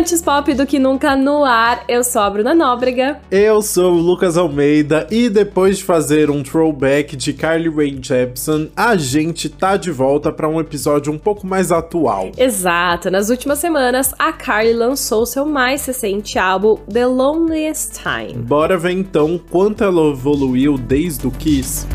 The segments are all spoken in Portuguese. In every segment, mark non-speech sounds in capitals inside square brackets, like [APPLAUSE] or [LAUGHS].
Antes pop do que nunca no ar, eu sou a Bruna Nóbrega. Eu sou o Lucas Almeida e depois de fazer um throwback de Carly Rae Jepsen, a gente tá de volta para um episódio um pouco mais atual. Exato, nas últimas semanas a Carly lançou seu mais recente álbum The Loneliest Time. Bora ver então quanto ela evoluiu desde o Kiss.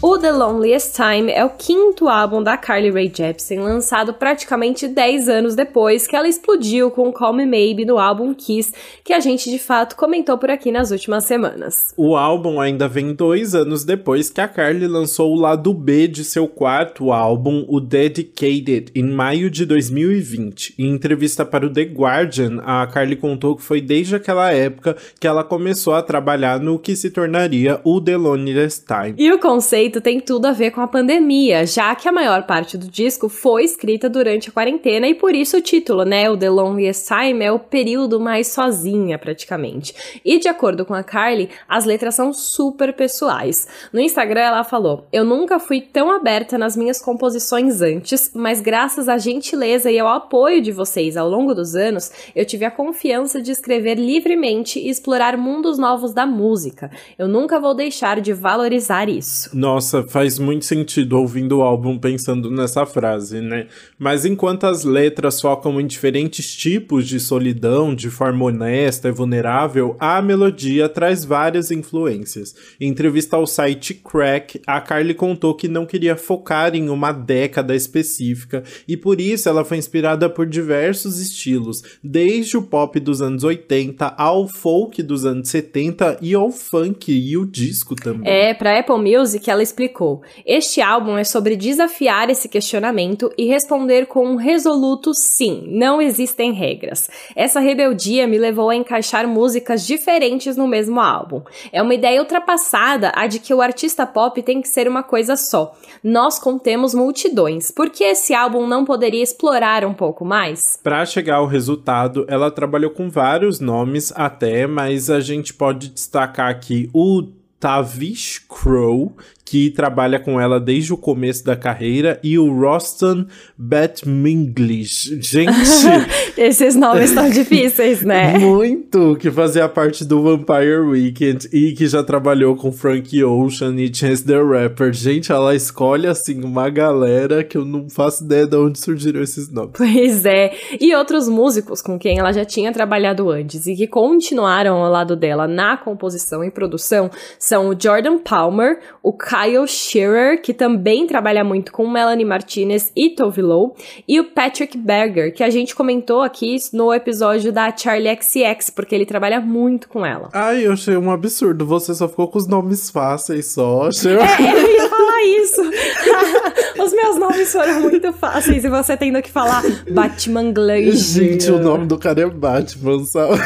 O The Loneliest Time é o quinto álbum da Carly Rae Jepsen, lançado praticamente 10 anos depois que ela explodiu com Call Me Maybe no álbum Kiss, que a gente de fato comentou por aqui nas últimas semanas. O álbum ainda vem dois anos depois que a Carly lançou o lado B de seu quarto álbum, o Dedicated, em maio de 2020. Em entrevista para o The Guardian, a Carly contou que foi desde aquela época que ela começou a trabalhar no que se tornaria o The Loneliest Time. E o conceito conceito tem tudo a ver com a pandemia, já que a maior parte do disco foi escrita durante a quarentena e por isso o título, né? O The Loneliest Time é o período mais sozinha, praticamente. E de acordo com a Carly, as letras são super pessoais. No Instagram ela falou: Eu nunca fui tão aberta nas minhas composições antes, mas graças à gentileza e ao apoio de vocês ao longo dos anos, eu tive a confiança de escrever livremente e explorar mundos novos da música. Eu nunca vou deixar de valorizar isso. Nossa nossa, faz muito sentido ouvindo o álbum pensando nessa frase, né? Mas enquanto as letras focam em diferentes tipos de solidão, de forma honesta e vulnerável, a melodia traz várias influências. Em entrevista ao site Crack, a Carly contou que não queria focar em uma década específica e por isso ela foi inspirada por diversos estilos, desde o pop dos anos 80 ao folk dos anos 70 e ao funk e o disco também. É, pra Apple Music ela explicou: Este álbum é sobre desafiar esse questionamento e responder com um resoluto sim, não existem regras. Essa rebeldia me levou a encaixar músicas diferentes no mesmo álbum. É uma ideia ultrapassada a de que o artista pop tem que ser uma coisa só. Nós contemos multidões. Por que esse álbum não poderia explorar um pouco mais? Para chegar ao resultado, ela trabalhou com vários nomes até, mas a gente pode destacar aqui o Tavish Crow, que trabalha com ela desde o começo da carreira, e o Roston Batminglish. Gente! [LAUGHS] Esses nomes estão difíceis, né? Muito! Que fazia parte do Vampire Weekend e que já trabalhou com Frank Ocean e Chance the Rapper. Gente, ela escolhe, assim, uma galera que eu não faço ideia de onde surgiram esses nomes. Pois é. E outros músicos com quem ela já tinha trabalhado antes e que continuaram ao lado dela na composição e produção são o Jordan Palmer, o Kyle Shearer, que também trabalha muito com Melanie Martinez e Tove Lo, e o Patrick Berger, que a gente comentou aqui no episódio da Charlie XX, porque ele trabalha muito com ela. Ai, eu achei um absurdo. Você só ficou com os nomes fáceis só. Achei... [LAUGHS] É, eu ia falar isso. [LAUGHS] os meus nomes foram muito fáceis e você tendo que falar Batman Glaze. Gente, o nome do cara é Batman, sabe?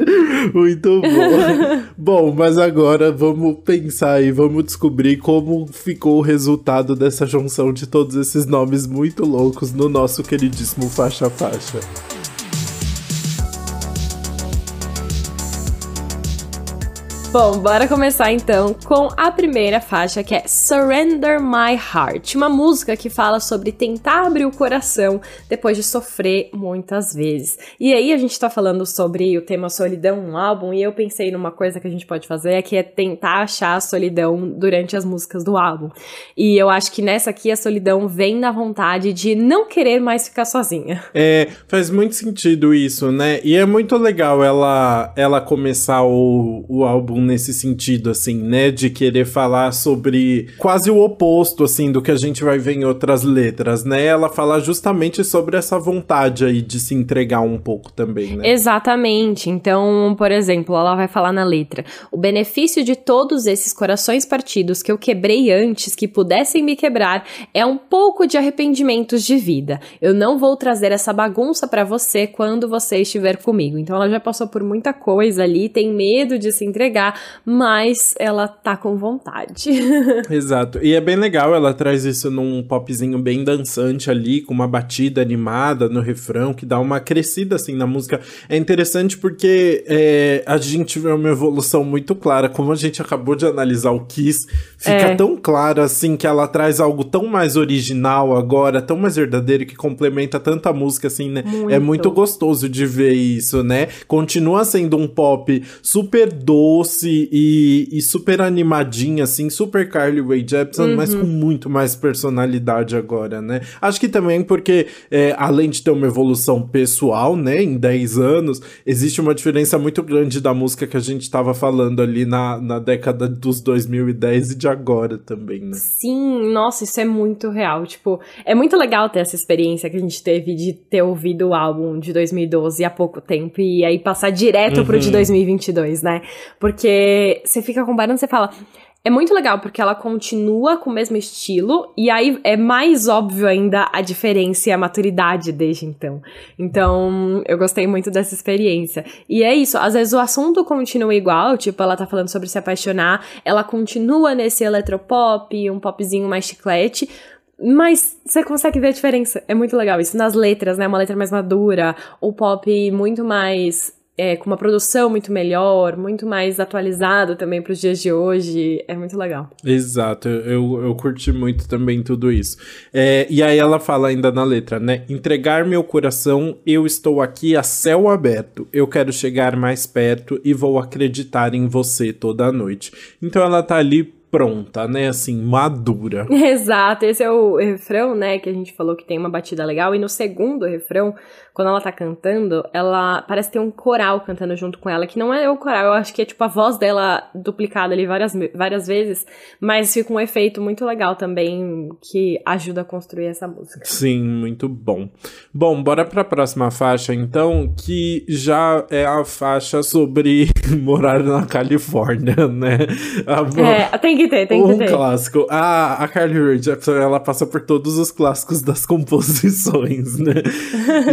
[LAUGHS] muito bom. bom, mas agora vamos pensar e vamos descobrir como como ficou o resultado dessa junção de todos esses nomes muito loucos no nosso queridíssimo Faixa Faixa. Bom, bora começar então com a primeira faixa que é Surrender My Heart, uma música que fala sobre tentar abrir o coração depois de sofrer muitas vezes. E aí a gente tá falando sobre o tema solidão no álbum e eu pensei numa coisa que a gente pode fazer que é tentar achar a solidão durante as músicas do álbum. E eu acho que nessa aqui a solidão vem da vontade de não querer mais ficar sozinha. [LAUGHS] É, faz muito sentido isso, né? E é muito legal ela ela começar o, o álbum nesse sentido, assim, né? De querer falar sobre quase o oposto, assim, do que a gente vai ver em outras letras, né? Ela fala justamente sobre essa vontade aí de se entregar um pouco também, né? Exatamente. Então, por exemplo, ela vai falar na letra: o benefício de todos esses corações partidos que eu quebrei antes que pudessem me quebrar é um pouco de arrependimentos de vida. Eu não vou trazer essa bagunça para você quando você estiver comigo. Então, ela já passou por muita coisa ali, tem medo de se entregar mas ela tá com vontade. [LAUGHS] Exato. E é bem legal, ela traz isso num popzinho bem dançante ali, com uma batida animada no refrão, que dá uma crescida assim na música. É interessante porque é, a gente vê uma evolução muito clara. Como a gente acabou de analisar o Kiss, fica é. tão claro assim que ela traz algo tão mais original agora, tão mais verdadeiro, que complementa tanta música assim, né? Muito. É muito gostoso de ver isso, né? Continua sendo um pop super doce e, e super animadinho, assim, super Carly Rae Jepsen, uhum. mas com muito mais personalidade agora, né? Acho que também porque, é, além de ter uma evolução pessoal, né, em 10 anos, existe uma diferença muito grande da música que a gente estava falando ali na, na década dos 2010 e de agora também, né? Sim, nossa, isso é muito real. Tipo, é muito legal ter essa experiência que a gente teve de ter ouvido o álbum de 2012 há pouco tempo e aí passar direto uhum. pro de 2022, né? Porque você fica comparando, você fala. É muito legal porque ela continua com o mesmo estilo e aí é mais óbvio ainda a diferença e a maturidade desde então. Então, eu gostei muito dessa experiência. E é isso, às vezes o assunto continua igual, tipo, ela tá falando sobre se apaixonar, ela continua nesse eletropop, um popzinho mais chiclete, mas você consegue ver a diferença. É muito legal isso. Nas letras, né? Uma letra mais madura, o pop muito mais. É, com uma produção muito melhor, muito mais atualizado também para os dias de hoje. É muito legal. Exato, eu, eu curti muito também tudo isso. É, e aí ela fala ainda na letra, né? Entregar meu coração, eu estou aqui a céu aberto. Eu quero chegar mais perto e vou acreditar em você toda noite. Então ela tá ali pronta, né? Assim, madura. [LAUGHS] Exato, esse é o refrão, né? Que a gente falou que tem uma batida legal. E no segundo refrão, quando ela tá cantando, ela parece ter um coral cantando junto com ela, que não é o coral, eu acho que é tipo a voz dela duplicada ali várias, várias vezes, mas fica um efeito muito legal também que ajuda a construir essa música. Sim, muito bom. Bom, bora pra próxima faixa então, que já é a faixa sobre [LAUGHS] morar na Califórnia, né? A, é, tem que ter, tem um que ter. Um clássico. A, a Carly Rae Jepsen, ela passa por todos os clássicos das [LAUGHS] composições, né?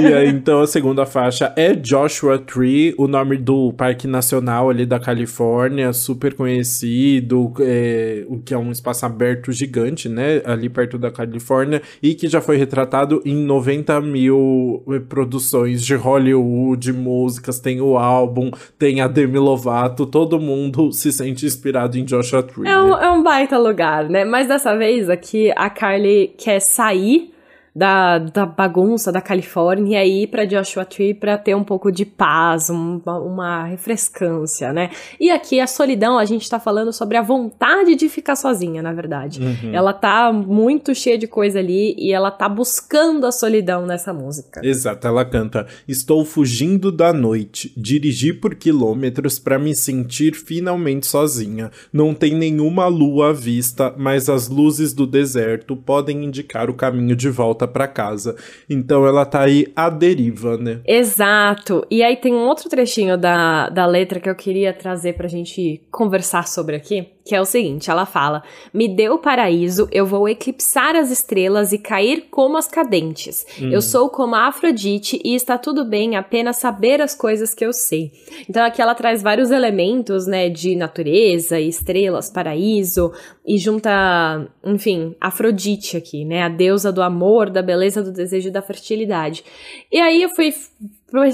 e aí então a segunda faixa é Joshua Tree, o nome do Parque Nacional ali da Califórnia, super conhecido, é, o que é um espaço aberto gigante, né, ali perto da Califórnia, e que já foi retratado em 90 mil é, produções de Hollywood, músicas, tem o álbum, tem a Demi Lovato, todo mundo se sente inspirado em Joshua Tree. É um, né? é um baita lugar, né, mas dessa vez aqui a Carly quer sair da, da bagunça da Califórnia e ir para Joshua Tree para ter um pouco de paz, uma, uma refrescância, né? E aqui a solidão, a gente tá falando sobre a vontade de ficar sozinha, na verdade. Uhum. Ela tá muito cheia de coisa ali e ela tá buscando a solidão nessa música. Exato, ela canta: Estou fugindo da noite, dirigi por quilômetros para me sentir finalmente sozinha. Não tem nenhuma lua à vista, mas as luzes do deserto podem indicar o caminho de volta para casa. Então ela tá aí à deriva, né? Exato. E aí tem um outro trechinho da, da letra que eu queria trazer pra gente conversar sobre aqui, que é o seguinte, ela fala: "Me deu o paraíso, eu vou eclipsar as estrelas e cair como as cadentes. Hum. Eu sou como a Afrodite e está tudo bem apenas saber as coisas que eu sei." Então aqui ela traz vários elementos, né, de natureza, estrelas, paraíso e junta, enfim, Afrodite aqui, né, a deusa do amor, da beleza, do desejo e da fertilidade. E aí eu fui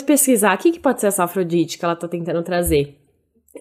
pesquisar o que, que pode ser essa Afrodite que ela tá tentando trazer.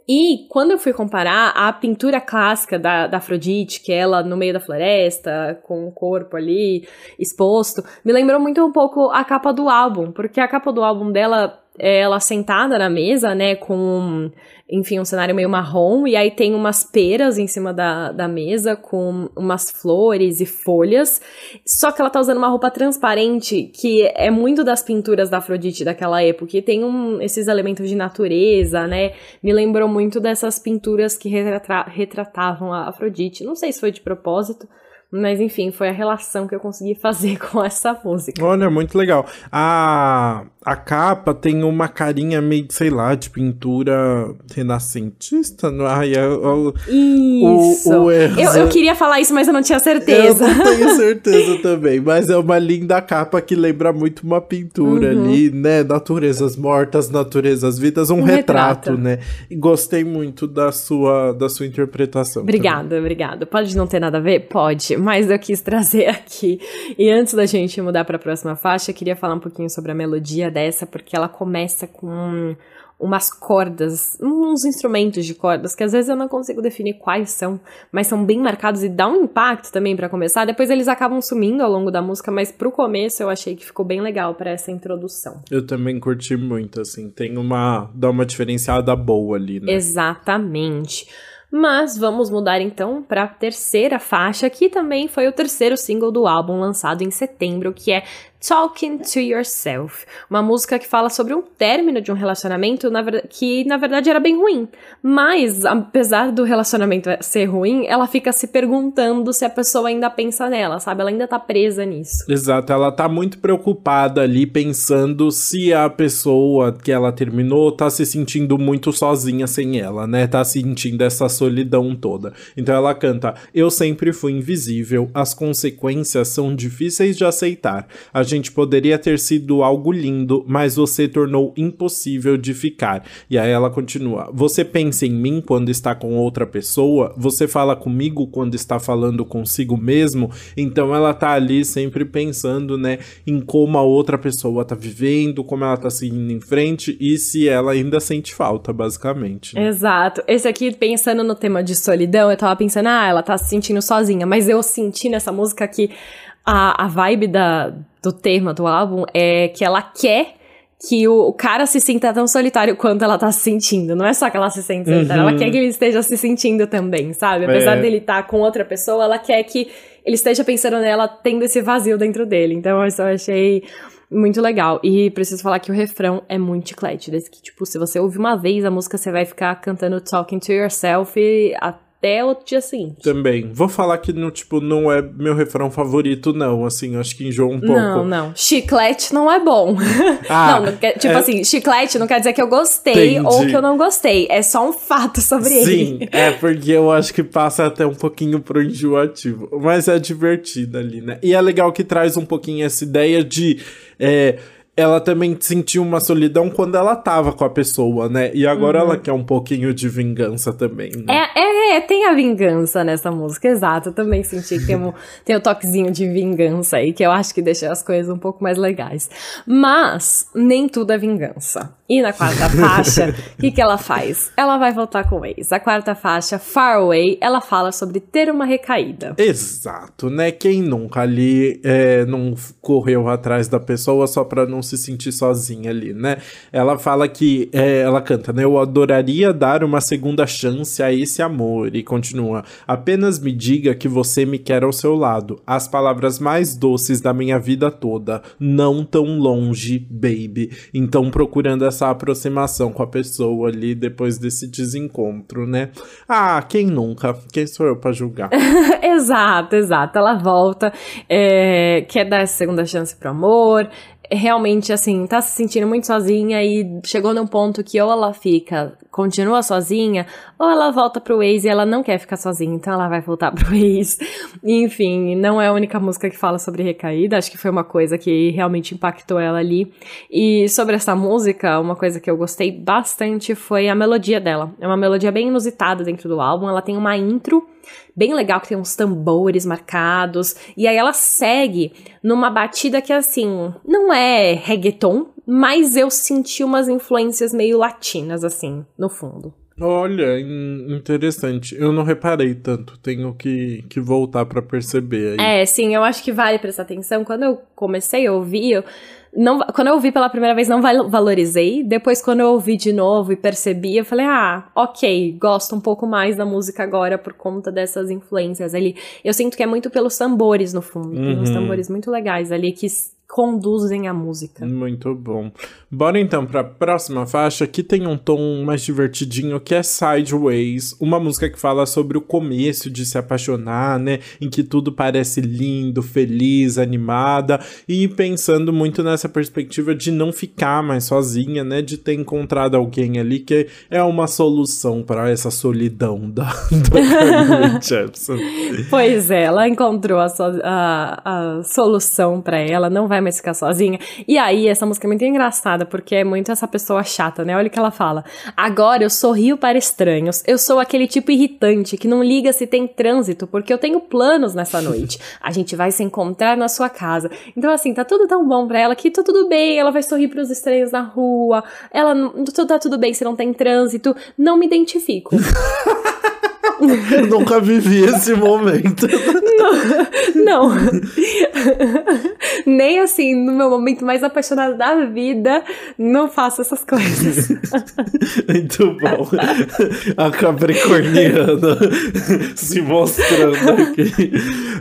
E quando eu fui comparar a pintura clássica da, da Afrodite, que é ela no meio da floresta, com o corpo ali exposto, me lembrou muito um pouco a capa do álbum, porque a capa do álbum dela ela sentada na mesa, né, com, enfim, um cenário meio marrom, e aí tem umas peras em cima da, da mesa com umas flores e folhas, só que ela tá usando uma roupa transparente, que é muito das pinturas da Afrodite daquela época, e tem um, esses elementos de natureza, né, me lembrou muito dessas pinturas que retrata retratavam a Afrodite, não sei se foi de propósito, mas enfim, foi a relação que eu consegui fazer [LAUGHS] com essa música. Olha, muito legal. A, a capa tem uma carinha meio, sei lá, de pintura renascentista. Não? Ai, é, o, isso. O, o eu, eu queria falar isso, mas eu não tinha certeza. Eu não [LAUGHS] tenho [LAUGHS] certeza também, mas é uma linda capa que lembra muito uma pintura uhum. ali, né? Naturezas mortas, naturezas vidas, um, um retrato, retrato, né? E gostei muito da sua, da sua interpretação. Obrigada, também. obrigada. Pode não ter nada a ver? Pode, mas eu quis trazer aqui. E antes da gente mudar para a próxima faixa, eu queria falar um pouquinho sobre a melodia dessa, porque ela começa com umas cordas, uns instrumentos de cordas, que às vezes eu não consigo definir quais são, mas são bem marcados e dá um impacto também para começar. Depois eles acabam sumindo ao longo da música, mas pro começo eu achei que ficou bem legal para essa introdução. Eu também curti muito, assim, tem uma. dá uma diferenciada boa ali, né? Exatamente. Mas vamos mudar então para a terceira faixa, que também foi o terceiro single do álbum lançado em setembro, que é Talking to Yourself, uma música que fala sobre um término de um relacionamento na que na verdade era bem ruim. Mas, apesar do relacionamento ser ruim, ela fica se perguntando se a pessoa ainda pensa nela, sabe? Ela ainda tá presa nisso. Exato, ela tá muito preocupada ali pensando se a pessoa que ela terminou tá se sentindo muito sozinha sem ela, né? Tá sentindo essa solidão toda. Então ela canta: Eu sempre fui invisível, as consequências são difíceis de aceitar. A gente poderia ter sido algo lindo, mas você tornou impossível de ficar. E aí ela continua: Você pensa em mim quando está com outra pessoa? Você fala comigo quando está falando consigo mesmo? Então ela tá ali sempre pensando, né, em como a outra pessoa tá vivendo, como ela tá seguindo em frente e se ela ainda sente falta, basicamente. Né? Exato. Esse aqui, pensando no tema de solidão, eu tava pensando, ah, ela tá se sentindo sozinha, mas eu senti nessa música que a, a vibe da, do tema do álbum é que ela quer que o, o, cara se sinta tão solitário quanto ela tá se sentindo. Não é só que ela se sente solitária, uhum. ela quer que ele esteja se sentindo também, sabe? Apesar é. dele estar tá com outra pessoa, ela quer que ele esteja pensando nela tendo esse vazio dentro dele. Então, isso eu achei muito legal. E preciso falar que o refrão é muito chiclete. Desse que, tipo, se você ouvir uma vez a música, você vai ficar cantando Talking to Yourself e até o dia seguinte. Também. Vou falar que, no, tipo, não é meu refrão favorito, não. Assim, acho que enjoa um pouco. Não, não. Chiclete não é bom. [LAUGHS] Ah, não, não quer, tipo é... assim, chiclete não quer dizer que eu gostei Entendi. ou que eu não gostei. É só um fato sobre Sim, ele. Sim, é porque eu acho que passa até um pouquinho pro enjoativo. Mas é divertido ali, né? E é legal que traz um pouquinho essa ideia de... É, ela também sentiu uma solidão quando ela tava com a pessoa, né? E agora uhum. ela quer um pouquinho de vingança também. Né? É, é, é, tem a vingança nessa música, exato. Eu também senti que tem, um, [LAUGHS] tem o um toquezinho de vingança aí, que eu acho que deixa as coisas um pouco mais legais. Mas nem tudo é vingança. E na quarta [LAUGHS] faixa, o que, que ela faz? Ela vai voltar com o ex. A quarta faixa, Far Away, ela fala sobre ter uma recaída. Exato, né? Quem nunca ali é, não correu atrás da pessoa só pra não se sentir sozinha ali, né? Ela fala que, é, ela canta, né? Eu adoraria dar uma segunda chance a esse amor. E continua, apenas me diga que você me quer ao seu lado. As palavras mais doces da minha vida toda. Não tão longe, baby. Então, procurando essa essa aproximação com a pessoa ali depois desse desencontro, né? Ah, quem nunca? Quem sou eu para julgar? [LAUGHS] exato, exato. Ela volta, é, quer dar essa segunda chance pro amor, realmente, assim, tá se sentindo muito sozinha e chegou num ponto que ou ela fica, continua sozinha, ou ela volta pro ex e ela não quer ficar sozinha, então ela vai voltar [LAUGHS] pro ex. Enfim, não é a única música que fala sobre recaída, acho que foi uma coisa que realmente impactou ela ali. E sobre essa música, uma coisa que eu gostei bastante foi a melodia dela. É uma melodia bem inusitada dentro do álbum, ela tem uma intro bem legal que tem uns tambores marcados. E aí ela segue numa batida que assim, não é reggaeton, mas eu senti umas influências meio latinas assim, no fundo. Olha, interessante. Eu não reparei tanto. Tenho que, que voltar para perceber aí. É, sim, eu acho que vale prestar atenção. Quando eu comecei a ouvir, eu não, quando eu ouvi pela primeira vez, não valorizei. Depois, quando eu ouvi de novo e percebi, eu falei, ah, ok, gosto um pouco mais da música agora por conta dessas influências ali. Eu sinto que é muito pelos tambores no fundo. Uhum. Tem uns uhum. tambores muito legais ali que conduzem a música. Muito bom. Bora então para a próxima faixa, que tem um tom mais divertidinho, que é Sideways, uma música que fala sobre o começo de se apaixonar, né, em que tudo parece lindo, feliz, animada, e pensando muito nessa perspectiva de não ficar mais sozinha, né, de ter encontrado alguém ali que é uma solução para essa solidão [LAUGHS] da, da Jepsen. [LAUGHS] Pois é, ela encontrou a, so, a, a solução para ela, não vai mais ficar sozinha. E aí, essa música é muito engraçada, porque é muito essa pessoa chata, né? Olha o que ela fala. Agora eu sorrio para estranhos. Eu sou aquele tipo irritante que não liga se tem trânsito, porque eu tenho planos nessa [LAUGHS] noite. A gente vai se encontrar na sua casa. Então, assim, tá tudo tão bom pra ela que tá tudo bem. Ela vai sorrir pros estranhos na rua. Ela tá tudo bem se não tem trânsito. Não me identifico. [LAUGHS] [LAUGHS] Nunca vivi esse momento. [LAUGHS] Não. não. Nem assim, no meu momento mais apaixonado da vida, não faço essas coisas. [LAUGHS] Muito bom. A Capricorniana se mostrando aqui.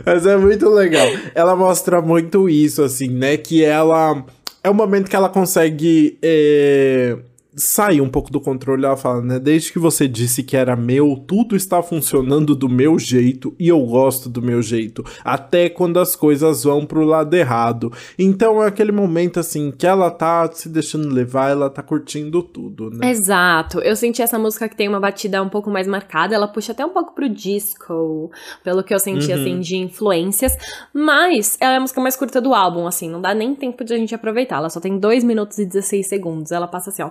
Mas é muito legal. Ela mostra muito isso, assim, né? Que ela. É o momento que ela consegue. É sair um pouco do controle, ela fala, né? Desde que você disse que era meu, tudo está funcionando do meu jeito e eu gosto do meu jeito, até quando as coisas vão pro lado errado. Então é aquele momento assim que ela tá se deixando levar, ela tá curtindo tudo, né? Exato. Eu senti essa música que tem uma batida um pouco mais marcada, ela puxa até um pouco pro disco, pelo que eu senti uhum. assim de influências, mas ela é a música mais curta do álbum, assim, não dá nem tempo de a gente aproveitar. Ela só tem 2 minutos e 16 segundos. Ela passa assim, ó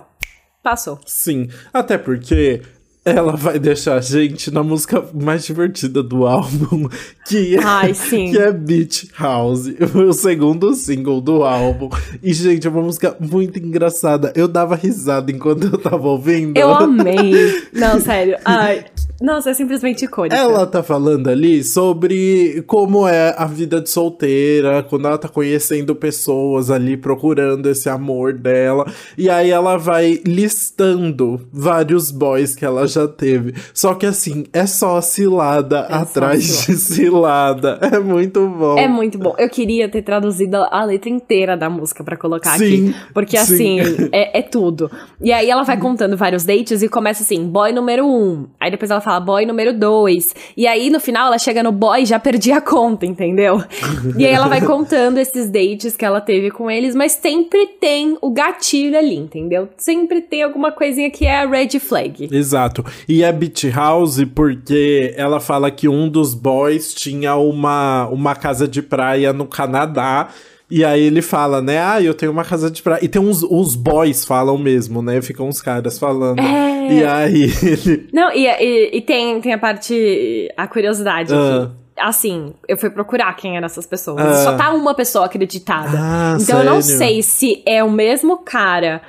Passou. Sim, até porque ela vai deixar a gente na música mais divertida do álbum, [LAUGHS] que é, Ai. Que é Beach House, [LAUGHS] o segundo single do álbum. E, gente, é uma música muito engraçada. Eu dava risada enquanto eu tava ouvindo. Eu [LAUGHS] amei. Não, sério. Ai, nossa, é simplesmente icônica. Ela tá falando ali sobre como é a vida de solteira, quando ela tá conhecendo pessoas ali, procurando esse amor dela. E aí ela vai listando vários boys que ela já teve. Só que assim, é só cilada é atrás só de cilada. [LAUGHS] É muito bom. É muito bom. Eu queria ter traduzido a letra inteira da música para colocar sim, aqui. Porque sim. assim, [LAUGHS] é, é tudo. E aí ela vai contando vários dates e começa assim, boy número um. Aí depois ela fala boy número dois. E aí no final ela chega no boy e já perdi a conta, entendeu? [LAUGHS] e aí ela vai contando esses dates que ela teve com eles, mas sempre tem o gatilho ali, entendeu? Sempre tem alguma coisinha que é a red flag. Exato. E é Beach House porque ela fala que um dos boys tinha uma, uma casa de praia no Canadá. E aí ele fala, né? Ah, eu tenho uma casa de praia. E tem uns os boys falam mesmo, né? Ficam uns caras falando. É... E aí ele. [LAUGHS] Não, e, e, e, tem, tem a parte. a curiosidade uh. aqui assim, eu fui procurar quem eram essas pessoas. Uh. Só tá uma pessoa acreditada. Ah, então sério? eu não sei se é o mesmo cara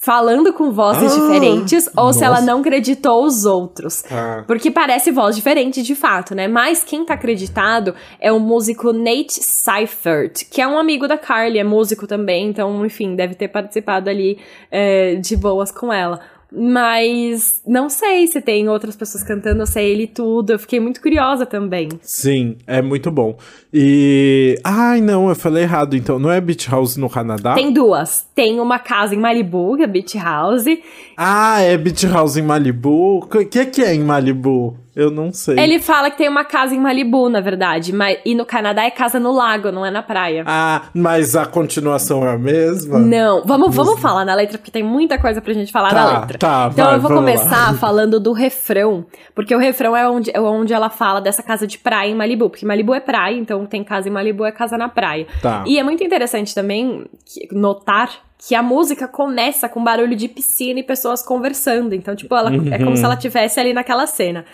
falando com vozes ah, diferentes ou nossa. se ela não acreditou os outros. Ah. Porque parece voz diferente de fato, né? Mas quem tá acreditado é o músico Nate Seifert, que é um amigo da Carly, é músico também, então, enfim, deve ter participado ali é, de boas com ela. Mas não sei se tem outras pessoas cantando, eu sei ele tudo. Eu fiquei muito curiosa também. Sim, é muito bom. E. Ai, não, eu falei errado. Então, não é Beach House no Canadá? Tem duas. Tem uma casa em Malibu, que é Beach House. Ah, é Beach House em Malibu? O que, que é em Malibu? Eu não sei. Ele fala que tem uma casa em Malibu, na verdade. Mas, e no Canadá é casa no lago, não é na praia. Ah, mas a continuação é a mesma? Não. Vamos, vamos falar na letra, porque tem muita coisa pra gente falar tá, da letra. Tá, então vai, eu vou começar lá. [LAUGHS] falando do refrão. Porque o refrão é onde, é onde ela fala dessa casa de praia em Malibu. Porque Malibu é praia, então tem casa em Malibu, é casa na praia. Tá. E é muito interessante também notar que a música começa com barulho de piscina e pessoas conversando. Então, tipo, ela, uhum. é como se ela estivesse ali naquela cena.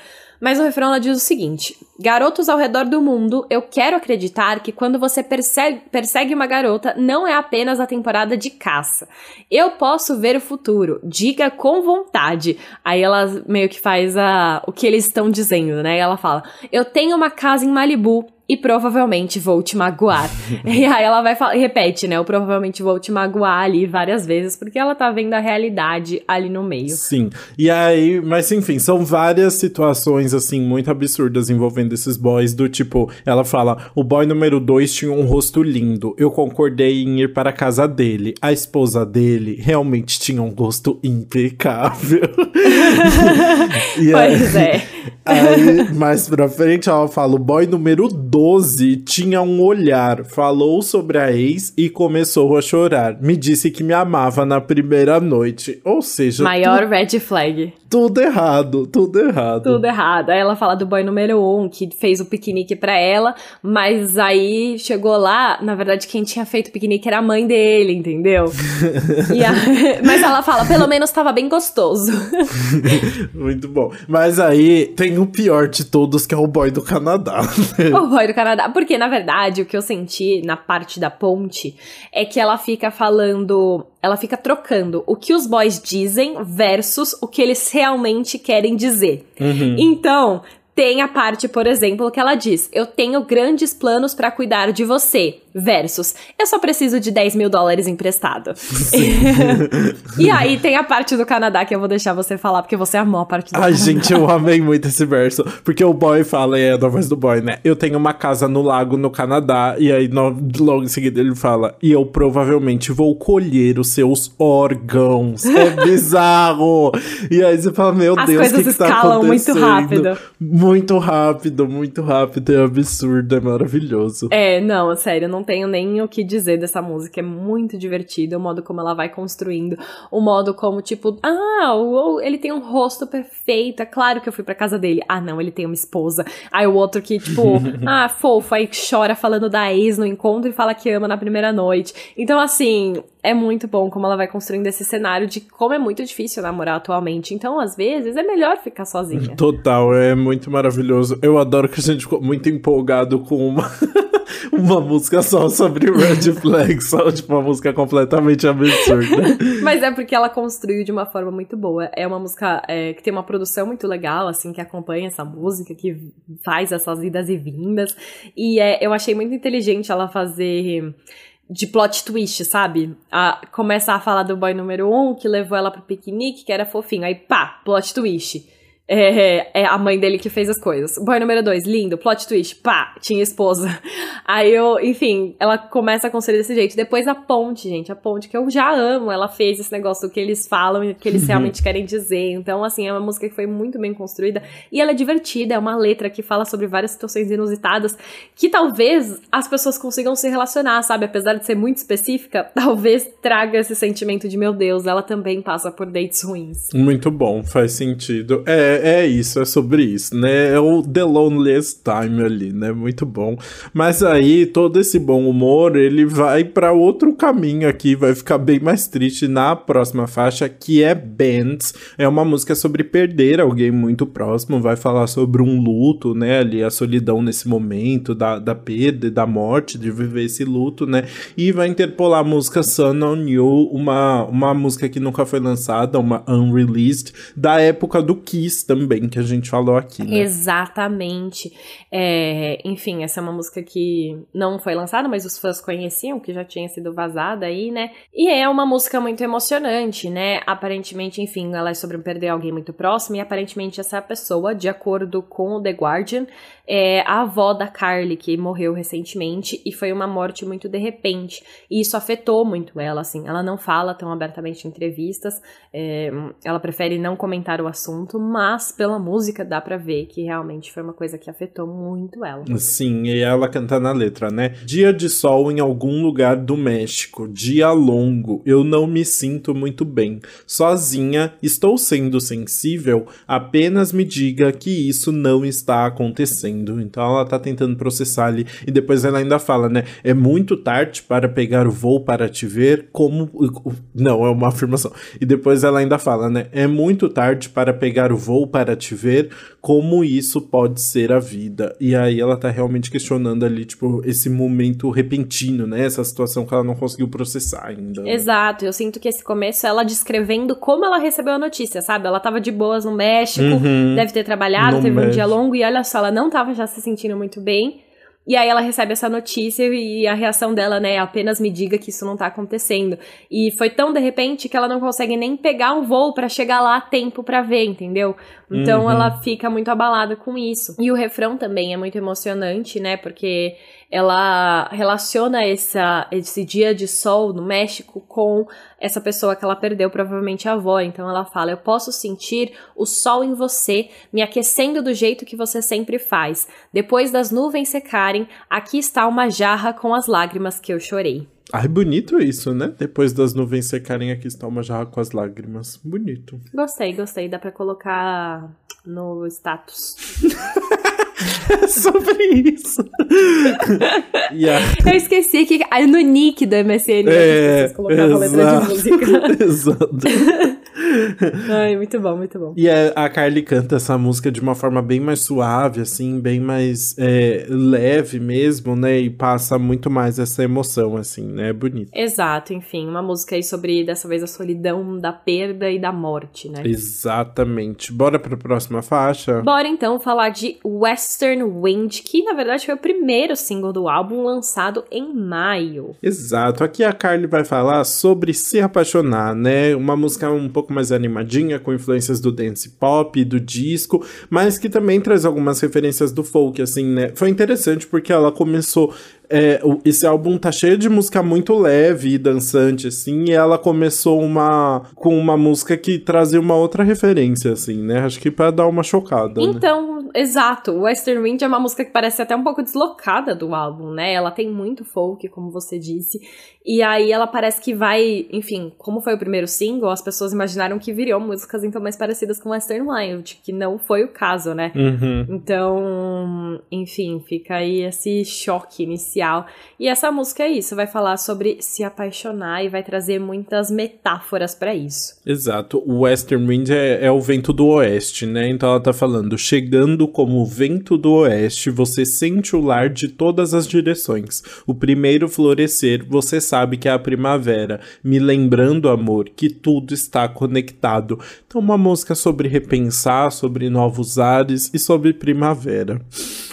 Mas o refrão ela diz o seguinte: Garotos ao redor do mundo, eu quero acreditar que quando você persegue, persegue uma garota, não é apenas a temporada de caça. Eu posso ver o futuro, diga com vontade. Aí ela meio que faz a, o que eles estão dizendo, né? Ela fala: Eu tenho uma casa em Malibu, e provavelmente vou te magoar. [LAUGHS] e aí ela vai falar, repete, né? Eu provavelmente vou te magoar ali várias vezes, porque ela tá vendo a realidade ali no meio. Sim. E aí, mas enfim, são várias situações, assim, muito absurdas envolvendo esses boys, do tipo, ela fala: o boy número dois tinha um rosto lindo. Eu concordei em ir para a casa dele. A esposa dele realmente tinha um rosto impecável. [LAUGHS] e pois aí, é. Aí, mais pra frente, ela fala: o boy número 12 tinha um olhar, falou sobre a ex e começou a chorar. Me disse que me amava na primeira noite. Ou seja. Maior tu... red flag. Tudo errado, tudo errado. Tudo errado. Aí ela fala do boy número 1, um, que fez o piquenique pra ela, mas aí chegou lá, na verdade, quem tinha feito o piquenique era a mãe dele, entendeu? [LAUGHS] a... Mas ela fala, pelo menos tava bem gostoso. [LAUGHS] Muito bom. Mas aí tem o pior de todos, que é o boy do Canadá. [LAUGHS] o boy do Canadá. Porque, na verdade, o que eu senti na parte da ponte é que ela fica falando ela fica trocando o que os boys dizem versus o que eles realmente querem dizer. Uhum. Então, tem a parte, por exemplo, que ela diz: Eu tenho grandes planos para cuidar de você. Versus, eu só preciso de 10 mil dólares emprestado. [LAUGHS] e aí tem a parte do Canadá que eu vou deixar você falar, porque você amou a parte do Ai, Canadá. gente, eu amei muito esse verso. Porque o boy fala, é a voz do boy, né? Eu tenho uma casa no lago no Canadá. E aí, no, logo em seguida, ele fala: E eu provavelmente vou colher os seus órgãos. É [LAUGHS] bizarro! e aí você fala: Meu As Deus, o que, que tá acontecendo? muito rápido. Muito rápido, muito rápido. É absurdo, é maravilhoso. É, não, sério, não tenho nem o que dizer dessa música. É muito divertida o modo como ela vai construindo. O modo como, tipo, ah, ele tem um rosto perfeito. É claro que eu fui pra casa dele. Ah, não, ele tem uma esposa. Aí o outro que, tipo, [LAUGHS] ah, fofo, aí chora falando da ex no encontro e fala que ama na primeira noite. Então, assim, é muito bom como ela vai construindo esse cenário de como é muito difícil namorar atualmente. Então, às vezes, é melhor ficar sozinha. [LAUGHS] Total, é muito maravilhoso. Eu adoro que a gente ficou muito empolgado com uma. [LAUGHS] uma música só sobre Red Flag, só tipo uma música completamente absurda. Mas é porque ela construiu de uma forma muito boa. É uma música é, que tem uma produção muito legal, assim, que acompanha essa música, que faz essas idas e vindas. E é, eu achei muito inteligente ela fazer de plot twist, sabe? A, começa a falar do boy número um, que levou ela pro piquenique, que era fofinho. Aí, pá, plot twist. É, é, a mãe dele que fez as coisas. Boy número dois, lindo, plot twist, pá, tinha esposa. [LAUGHS] Aí eu, enfim, ela começa a construir desse jeito. Depois a ponte, gente, a ponte que eu já amo, ela fez esse negócio do que eles falam e que eles uhum. realmente querem dizer. Então, assim, é uma música que foi muito bem construída e ela é divertida, é uma letra que fala sobre várias situações inusitadas que talvez as pessoas consigam se relacionar, sabe? Apesar de ser muito específica, [LAUGHS] talvez traga esse sentimento de meu Deus, ela também passa por dates ruins. Muito bom, faz sentido. É, é, é, isso, é sobre isso, né? É o The Loneliest Time ali, né? Muito bom. Mas aí, todo esse bom humor, ele vai para outro caminho aqui, vai ficar bem mais triste na próxima faixa, que é Bands. É uma música sobre perder alguém muito próximo, vai falar sobre um luto, né? Ali, a solidão nesse momento, da, da perda e da morte, de viver esse luto, né? E vai interpolar a música Sun on You, uma, uma música que nunca foi lançada, uma unreleased, da época do Kiss também, que a gente falou aqui, né? Exatamente. É, enfim, essa é uma música que não foi lançada, mas os fãs conheciam, que já tinha sido vazada aí, né? E é uma música muito emocionante, né? Aparentemente, enfim, ela é sobre perder alguém muito próximo, e aparentemente essa pessoa, de acordo com o The Guardian, é a avó da Carly, que morreu recentemente, e foi uma morte muito de repente. E isso afetou muito ela, assim. Ela não fala tão abertamente em entrevistas, é, ela prefere não comentar o assunto, mas pela música dá para ver que realmente foi uma coisa que afetou muito ela. Sim, e ela canta na letra, né? Dia de sol em algum lugar do México, dia longo, eu não me sinto muito bem. Sozinha, estou sendo sensível, apenas me diga que isso não está acontecendo. Então ela tá tentando processar ali e depois ela ainda fala, né? É muito tarde para pegar o voo para te ver, como não, é uma afirmação. E depois ela ainda fala, né? É muito tarde para pegar o voo para te ver, como isso pode ser a vida. E aí ela tá realmente questionando ali, tipo, esse momento repentino, né? Essa situação que ela não conseguiu processar ainda. Né? Exato, eu sinto que esse começo ela descrevendo como ela recebeu a notícia, sabe? Ela tava de boas no México, uhum, deve ter trabalhado, teve México. um dia longo, e olha só, ela não tava já se sentindo muito bem. E aí ela recebe essa notícia e a reação dela, né, é apenas me diga que isso não tá acontecendo. E foi tão de repente que ela não consegue nem pegar um voo para chegar lá a tempo para ver, entendeu? Então uhum. ela fica muito abalada com isso. E o refrão também é muito emocionante, né? Porque ela relaciona essa, esse dia de sol no México com essa pessoa que ela perdeu, provavelmente a avó. Então ela fala: Eu posso sentir o sol em você, me aquecendo do jeito que você sempre faz. Depois das nuvens secarem, aqui está uma jarra com as lágrimas que eu chorei. Ai, bonito isso, né? Depois das nuvens secarem, aqui está uma jarra com as lágrimas. Bonito. Gostei, gostei. Dá pra colocar no status. [LAUGHS] [LAUGHS] sobre isso. [LAUGHS] yeah. Eu esqueci que no nick do MSN é, colocavam letra de música. [LAUGHS] Exato. Ai, muito bom, muito bom. E a, Carly canta essa música de uma forma bem mais suave, assim, bem mais é, leve mesmo, né? E passa muito mais essa emoção, assim, né? É bonito. Exato, enfim, uma música aí sobre, dessa vez, a solidão da perda e da morte, né? Exatamente. Bora pra próxima faixa? Bora então falar de Western Wind, que na verdade foi o primeiro single do álbum lançado em maio. Exato. Aqui a Carly vai falar sobre se apaixonar, né? Uma música um pouco mais animadinha, com influências do dance pop, do disco, mas que também traz algumas referências do folk, assim, né? Foi interessante porque ela começou é, esse álbum tá cheio de música muito leve e dançante, assim, e ela começou uma com uma música que trazia uma outra referência, assim, né? Acho que para dar uma chocada. Né? Então, né? exato. Western Wind é uma música que parece até um pouco deslocada do álbum, né? Ela tem muito folk, como você disse, e aí ela parece que vai, enfim, como foi o primeiro single, as pessoas imaginaram que viriam músicas então mais parecidas com Western Wild, que não foi o caso, né? Uhum. Então, enfim, fica aí esse choque inicial e essa música é isso, vai falar sobre se apaixonar e vai trazer muitas metáforas para isso. Exato. O Western Wind é, é, o vento do oeste, né? Então ela tá falando, chegando como o vento do oeste, você sente o lar de todas as direções. O primeiro florescer, você sabe que é a primavera, me lembrando, amor, que tudo está conectado. Então uma música sobre repensar, sobre novos ares e sobre primavera.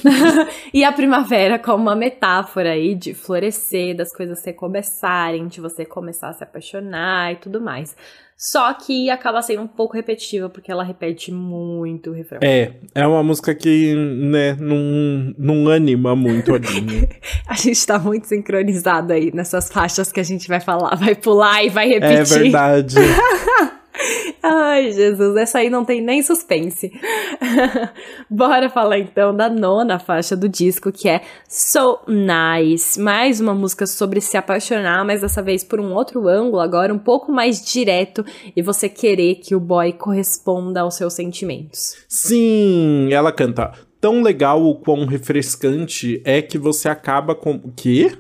[LAUGHS] e a primavera como uma metáfora aí de florescer, das coisas recomeçarem, de você começar a se apaixonar e tudo mais. Só que acaba sendo um pouco repetitiva, porque ela repete muito o refrão. É, é uma música que, né, não, não anima muito ali. Né? [LAUGHS] a gente tá muito sincronizado aí nessas faixas que a gente vai falar, vai pular e vai repetir. É verdade. [LAUGHS] [LAUGHS] Ai, Jesus, essa aí não tem nem suspense. [LAUGHS] Bora falar então da nona faixa do disco, que é So Nice. Mais uma música sobre se apaixonar, mas dessa vez por um outro ângulo, agora um pouco mais direto, e você querer que o boy corresponda aos seus sentimentos. Sim, ela canta. Tão legal o quão refrescante é que você acaba com. O quê?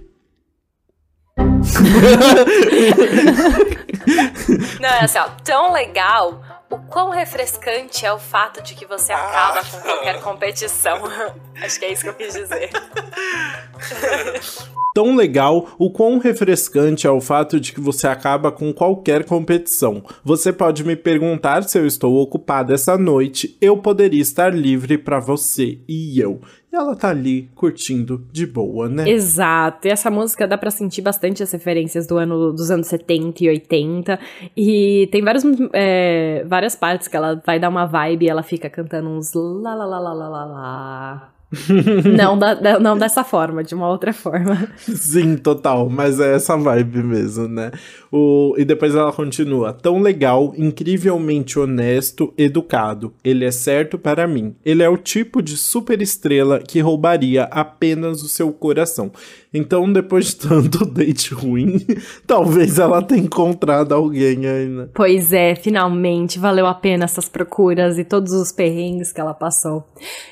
Não, é assim, ó, tão legal o quão refrescante é o fato de que você acaba ah. com qualquer competição. [LAUGHS] Acho que é isso que eu quis dizer. [LAUGHS] Tão legal o quão refrescante é o fato de que você acaba com qualquer competição. Você pode me perguntar se eu estou ocupado essa noite, eu poderia estar livre para você e eu. Ela tá ali curtindo de boa, né? Exato. E essa música dá para sentir bastante as referências do ano dos anos 70 e 80. E tem vários, é, várias partes que ela vai dar uma vibe e ela fica cantando uns lá lá lá lá lá lá. [LAUGHS] não, da, não dessa forma, de uma outra forma. Sim, total, mas é essa vibe mesmo, né? O, e depois ela continua: tão legal, incrivelmente honesto, educado. Ele é certo para mim. Ele é o tipo de super estrela que roubaria apenas o seu coração. Então, depois de tanto [LAUGHS] date ruim, talvez ela tenha encontrado alguém né? Pois é, finalmente valeu a pena essas procuras e todos os perrengues que ela passou.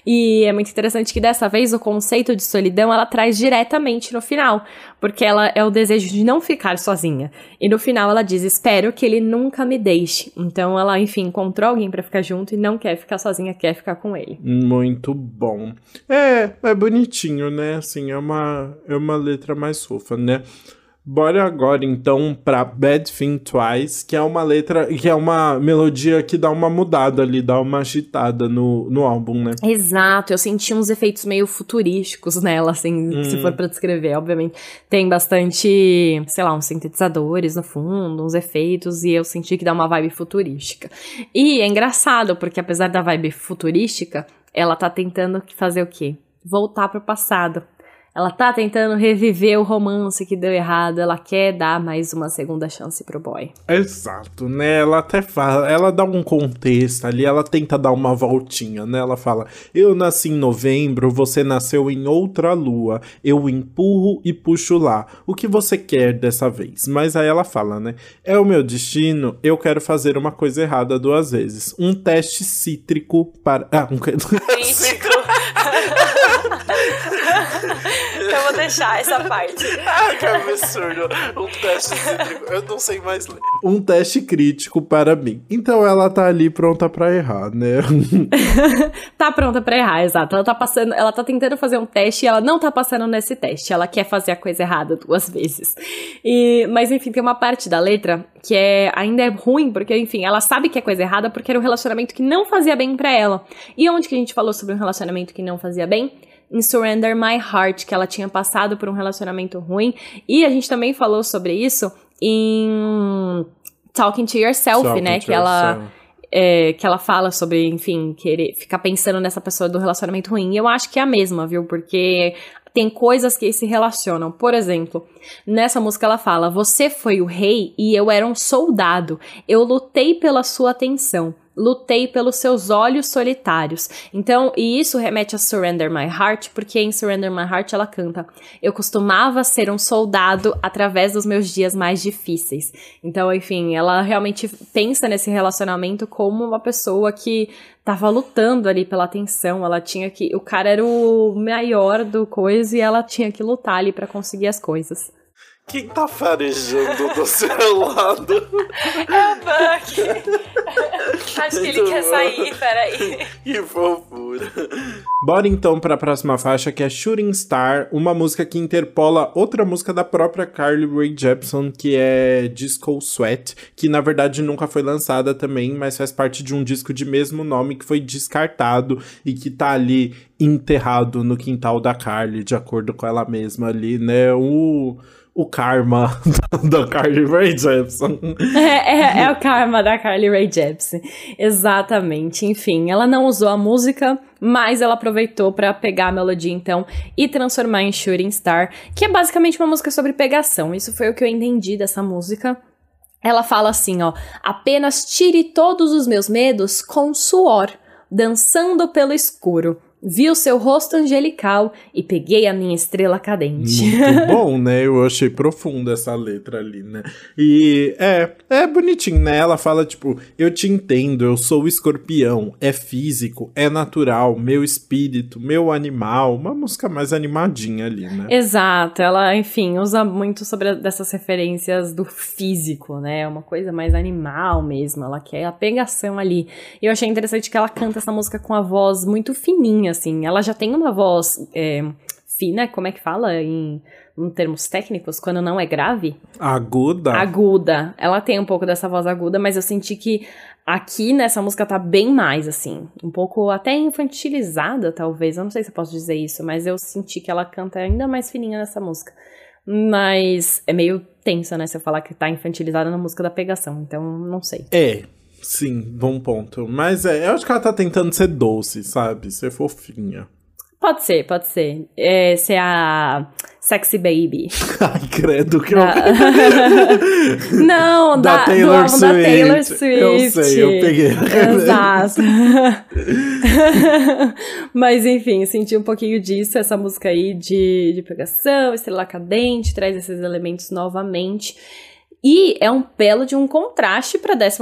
E é muito interessante que dessa vez o conceito de solidão ela traz diretamente no final, porque ela é o desejo de não ficar sozinha. E no final ela diz: "Espero que ele nunca me deixe". Então ela, enfim, encontrou alguém para ficar junto e não quer ficar sozinha, quer ficar com ele. Muito bom. É, é bonitinho, né? Assim, é uma é uma letra mais fofa, né? Bora agora então pra Bad Thing Twice, que é uma letra, que é uma melodia que dá uma mudada ali, dá uma agitada no, no álbum, né? Exato, eu senti uns efeitos meio futurísticos [LAUGHS] nela, assim, hum. se for pra descrever, obviamente. Tem bastante, sei lá, uns sintetizadores no fundo, uns efeitos, e eu senti que dá uma vibe futurística. E é engraçado, porque apesar da vibe futurística, ela tá tentando fazer o quê? Voltar pro passado. Ela tá tentando reviver o romance que deu errado, ela quer dar mais uma segunda chance pro boy. Exato, né? Ela até fala, ela dá um contexto ali, ela tenta dar uma voltinha, né? Ela fala: Eu nasci em novembro, você nasceu em outra lua, eu empurro e puxo lá. O que você quer dessa vez? Mas aí ela fala, né? É o meu destino, eu quero fazer uma coisa errada duas vezes. Um teste cítrico para. Ah, um. Crítico. [LAUGHS] [LAUGHS] eu vou deixar essa parte. ah, [LAUGHS] que absurdo. Um teste cítrico. Eu não sei mais ler. Um teste crítico para mim. Então ela tá ali pronta para errar, né? [LAUGHS] tá pronta para errar, exato. Ela tá passando, ela tá tentando fazer um teste e ela não tá passando nesse teste. Ela quer fazer a coisa errada duas vezes. E, mas enfim, tem uma parte da letra que é ainda é ruim, porque enfim, ela sabe que é coisa errada porque era um relacionamento que não fazia bem para ela. E onde que a gente falou sobre um relacionamento que não fazia bem? Em Surrender My Heart, que ela tinha passado por um relacionamento ruim. E a gente também falou sobre isso em Talking to Yourself, Talking né? To que yourself. ela. É, que ela fala sobre, enfim, querer ficar pensando nessa pessoa do relacionamento ruim. E eu acho que é a mesma, viu? Porque tem coisas que se relacionam. Por exemplo, nessa música ela fala: Você foi o rei e eu era um soldado. Eu lutei pela sua atenção lutei pelos seus olhos solitários. Então, e isso remete a Surrender My Heart, porque em Surrender My Heart ela canta: Eu costumava ser um soldado através dos meus dias mais difíceis. Então, enfim, ela realmente pensa nesse relacionamento como uma pessoa que tava lutando ali pela atenção, ela tinha que, o cara era o maior do coisa e ela tinha que lutar ali para conseguir as coisas. Quem tá farejando do seu lado? É o Buck. Acho que ele quer sair, peraí. Que fofura. Bora então para a próxima faixa, que é Shooting Star, uma música que interpola outra música da própria Carly Rae Jepsen, que é Disco Sweat, que na verdade nunca foi lançada também, mas faz parte de um disco de mesmo nome que foi descartado e que tá ali enterrado no quintal da Carly, de acordo com ela mesma ali, né? O o karma [LAUGHS] da Carly Rae Jepsen. É, é, é, o karma da Carly Rae Jepsen. Exatamente. Enfim, ela não usou a música, mas ela aproveitou para pegar a melodia então e transformar em Shooting Star, que é basicamente uma música sobre pegação. Isso foi o que eu entendi dessa música. Ela fala assim, ó: "Apenas tire todos os meus medos com suor, dançando pelo escuro." Vi o seu rosto angelical e peguei a minha estrela cadente. Muito [LAUGHS] bom, né? Eu achei profunda essa letra ali, né? E é, é bonitinho, né? Ela fala, tipo, eu te entendo, eu sou escorpião, é físico, é natural, meu espírito, meu animal. Uma música mais animadinha ali, né? Exato, ela, enfim, usa muito sobre dessas referências do físico, né? É uma coisa mais animal mesmo. Ela quer a pegação ali. E eu achei interessante que ela canta essa música com a voz muito fininha assim. Ela já tem uma voz é, fina, como é que fala em, em termos técnicos, quando não é grave? Aguda. Aguda. Ela tem um pouco dessa voz aguda, mas eu senti que aqui nessa música tá bem mais, assim. Um pouco até infantilizada, talvez. Eu não sei se eu posso dizer isso, mas eu senti que ela canta ainda mais fininha nessa música. Mas é meio tensa, né? Se eu falar que tá infantilizada na música da pegação. Então, não sei. É, Sim, bom ponto. Mas é, eu acho que ela tá tentando ser doce, sabe? Ser fofinha. Pode ser, pode ser. É, ser a Sexy Baby. [LAUGHS] Ai, credo que da... eu... [LAUGHS] Não, da, da, Taylor do da Taylor Swift. Eu sei, eu peguei. Exato. [LAUGHS] Mas enfim, senti um pouquinho disso, essa música aí de, de pegação, estrela cadente, traz esses elementos novamente. E é um belo de um contraste pra 12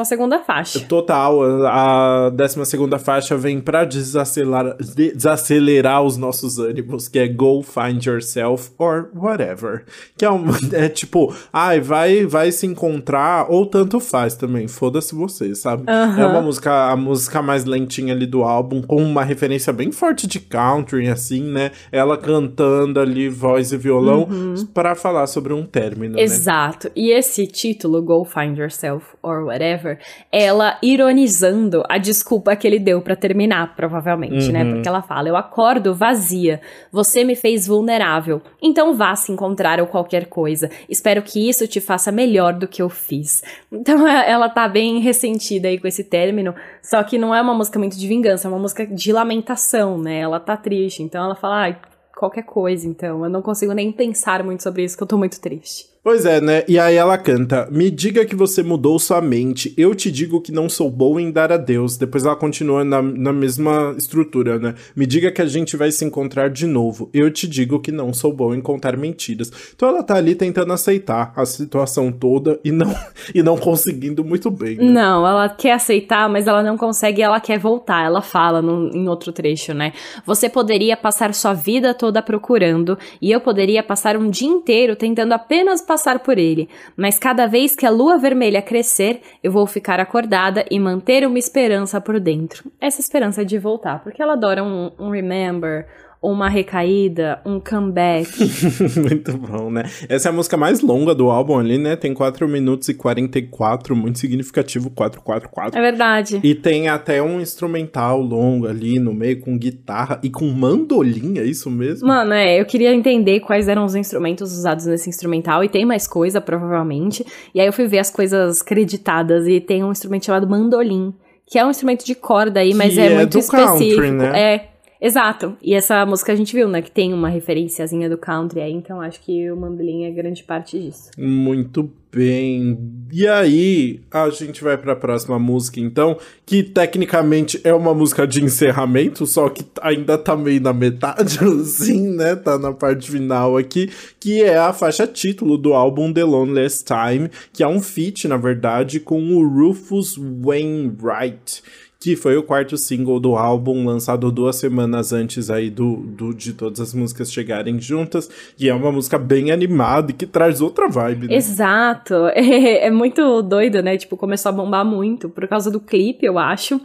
faixa. Total, a 12 faixa vem pra desacelerar, desacelerar os nossos ânimos, que é Go Find Yourself or Whatever. Que é, um, [LAUGHS] é tipo, ai, vai, vai se encontrar, ou tanto faz também, foda-se você, sabe? É uma música, a música mais lentinha ali do álbum, com uma referência bem forte de country, assim, né? Ela cantando ali, voz e violão, uhum. para falar sobre um término. Né? Exato. Né? E esse título, Go Find Yourself or Whatever, ela ironizando a desculpa que ele deu para terminar, provavelmente, né? uhum. né? Porque ela fala: Eu acordo vazia, você me fez vulnerável, então vá se encontrar ou qualquer coisa. Espero que isso te faça melhor do que eu fiz. Então ela tá bem ressentida aí com esse término, só que não é uma música muito de vingança, é uma música de lamentação, né? Ela tá triste, então ela fala: Ai, qualquer coisa, então. Eu não consigo nem pensar muito sobre isso, que eu tô muito triste. Pois é, né? E aí ela canta: Me diga que você mudou sua mente, eu te digo que não sou boa em dar adeus. Depois ela continua na, na mesma estrutura, né? Me diga que a gente vai se encontrar de novo, eu te digo que não sou boa em contar mentiras. Então ela tá ali tentando aceitar a situação toda e não, [LAUGHS] e não conseguindo muito bem. Né? Não, ela quer aceitar, mas ela não consegue ela quer voltar. Ela fala em outro trecho, né? Você poderia passar sua vida toda procurando e eu poderia passar um dia inteiro tentando apenas passar por ele, mas cada vez que a lua vermelha crescer, eu vou ficar acordada e manter uma esperança por dentro. Essa esperança de voltar, porque ela adora um, um remember, uma recaída, um comeback. [LAUGHS] muito bom, né? Essa é a música mais longa do álbum ali, né? Tem 4 minutos e 44, muito significativo, 444. É verdade. E tem até um instrumental longo ali no meio, com guitarra e com mandolim, é isso mesmo? Mano, é, eu queria entender quais eram os instrumentos usados nesse instrumental, e tem mais coisa, provavelmente. E aí eu fui ver as coisas creditadas, e tem um instrumento chamado mandolim, que é um instrumento de corda aí, mas é, é muito específico. Country, né? É, Exato. E essa música a gente viu, né? Que tem uma referenciazinha do country aí, então acho que o mandolim é grande parte disso. Muito bem. E aí, a gente vai para a próxima música, então, que tecnicamente é uma música de encerramento, só que ainda tá meio na metade, [LAUGHS] assim, né? Tá na parte final aqui, que é a faixa título do álbum The Loneliest Time, que é um feat, na verdade, com o Rufus Wainwright que foi o quarto single do álbum, lançado duas semanas antes aí do, do de todas as músicas chegarem juntas, e é uma música bem animada e que traz outra vibe, né? Exato, [LAUGHS] é, é muito doido, né? Tipo, começou a bombar muito por causa do clipe, eu acho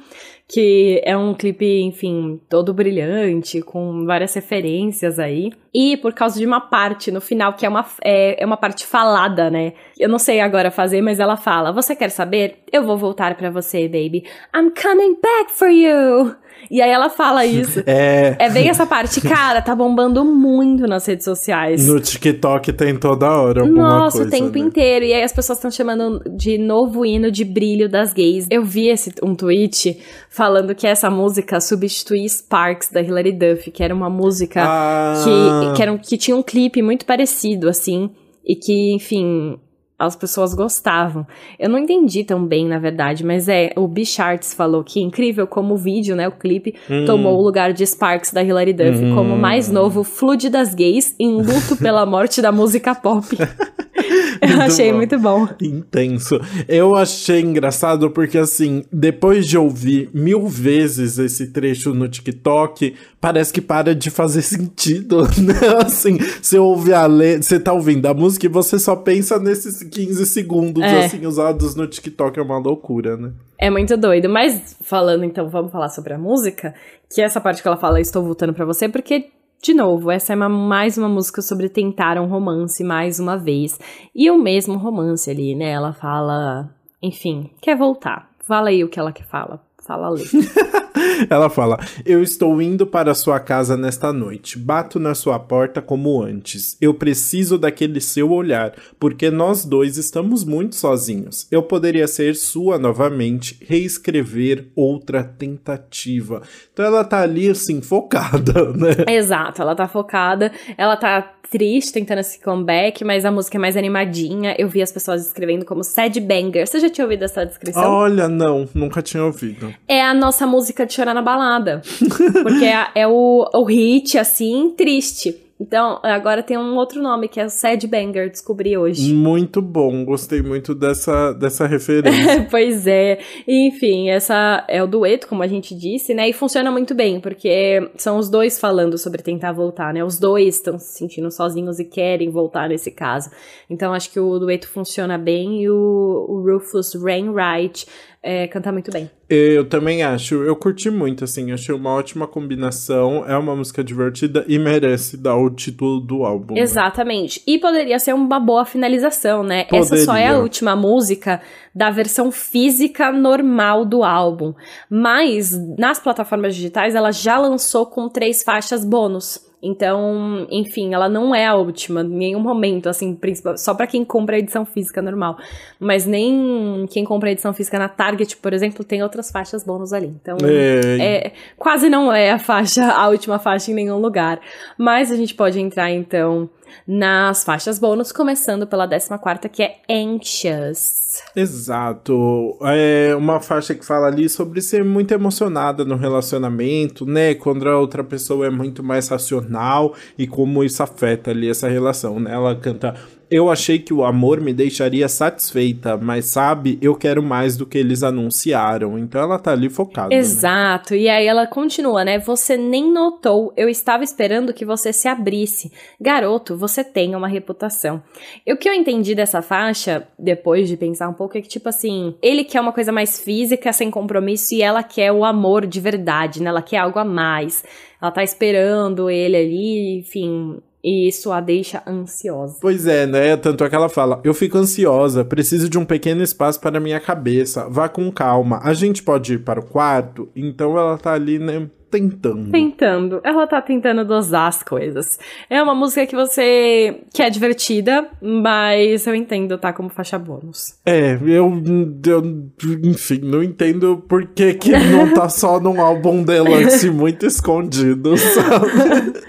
que é um clipe, enfim, todo brilhante, com várias referências aí. E por causa de uma parte no final, que é uma, é, é uma parte falada, né? Eu não sei agora fazer, mas ela fala: Você quer saber? Eu vou voltar para você, baby. I'm coming back for you. E aí ela fala [LAUGHS] isso. É. É bem essa parte. Cara, tá bombando muito nas redes sociais. No TikTok tem toda hora alguma Nossa, coisa, o tempo né? inteiro. E aí as pessoas estão chamando de novo hino de brilho das gays. Eu vi esse, um tweet falando que essa música substitui Sparks da Hilary Duff, que era uma música ah. que, que, era, que tinha um clipe muito parecido, assim. E que, enfim, as pessoas gostavam. Eu não entendi tão bem, na verdade, mas é, o Bicharts falou que incrível como o vídeo, né, o clipe, hum. tomou o lugar de Sparks da Hilary Duff hum. como mais novo flood das gays em luto pela morte da música pop. [LAUGHS] Eu [LAUGHS] achei bom. muito bom. Intenso. Eu achei engraçado porque, assim, depois de ouvir mil vezes esse trecho no TikTok, parece que para de fazer [LAUGHS] sentido, né? Assim, você ouve a letra, você tá ouvindo a música e você só pensa nesses 15 segundos, é. assim, usados no TikTok. É uma loucura, né? É muito doido. Mas, falando então, vamos falar sobre a música, que essa parte que ela fala, estou voltando para você, porque de novo, essa é uma, mais uma música sobre tentar um romance mais uma vez. E o mesmo romance ali, né? Ela fala, enfim, quer voltar. Fala aí o que ela quer fala. Fala ali. [LAUGHS] Ela fala: Eu estou indo para sua casa nesta noite. Bato na sua porta como antes. Eu preciso daquele seu olhar, porque nós dois estamos muito sozinhos. Eu poderia ser sua novamente, reescrever outra tentativa. Então ela tá ali assim, focada, [LAUGHS] né? Exato, ela tá focada, ela tá triste tentando esse comeback, mas a música é mais animadinha. Eu vi as pessoas escrevendo como Sad Banger. Você já tinha ouvido essa descrição? Olha, não, nunca tinha ouvido. É a nossa música de chorar na balada. [LAUGHS] porque é, é o, o hit, assim, triste. Então, agora tem um outro nome, que é o Sad Banger, descobri hoje. Muito bom, gostei muito dessa, dessa referência. [LAUGHS] pois é. Enfim, essa é o dueto, como a gente disse, né? E funciona muito bem, porque são os dois falando sobre tentar voltar, né? Os dois estão se sentindo sozinhos e querem voltar nesse caso. Então, acho que o dueto funciona bem e o, o Rufus Wainwright é, canta muito bem. Eu também acho. Eu curti muito, assim. Achei uma ótima combinação. É uma música divertida e merece dar o título do álbum. Exatamente. Né? E poderia ser uma boa finalização, né? Poderia. Essa só é a última música da versão física normal do álbum. Mas nas plataformas digitais ela já lançou com três faixas bônus. Então, enfim, ela não é a última em nenhum momento, assim, só para quem compra a edição física normal. Mas nem quem compra a edição física na Target, por exemplo, tem outras faixas bônus ali. Então, é. quase não é a faixa, [LAUGHS] a última faixa em nenhum lugar. Mas a gente pode entrar então nas faixas bônus, começando pela 14 que é Anxious. Exato. É uma faixa que fala ali sobre ser muito emocionada no relacionamento, né? Quando a outra pessoa é muito mais racional e como isso afeta ali essa relação, né? Ela canta eu achei que o amor me deixaria satisfeita, mas sabe, eu quero mais do que eles anunciaram. Então ela tá ali focada. Né? Exato. Né? E aí ela continua, né? Você nem notou, eu estava esperando que você se abrisse. Garoto, você tem uma reputação. E o que eu entendi dessa faixa, depois de pensar um pouco, é que, tipo assim, ele quer uma coisa mais física, sem compromisso, e ela quer o amor de verdade, né? Ela quer algo a mais. Ela tá esperando ele ali, enfim e isso a deixa ansiosa. Pois é, né? Tanto é que ela fala: Eu fico ansiosa, preciso de um pequeno espaço para minha cabeça. Vá com calma. A gente pode ir para o quarto? Então ela tá ali, né? Tentando. Tentando. Ela tá tentando dosar as coisas. É uma música que você. que é divertida, mas eu entendo, tá? Como faixa bônus. É, eu. eu enfim, não entendo por que, que [LAUGHS] não tá só num álbum Deluxe muito escondido, [LAUGHS] sabe?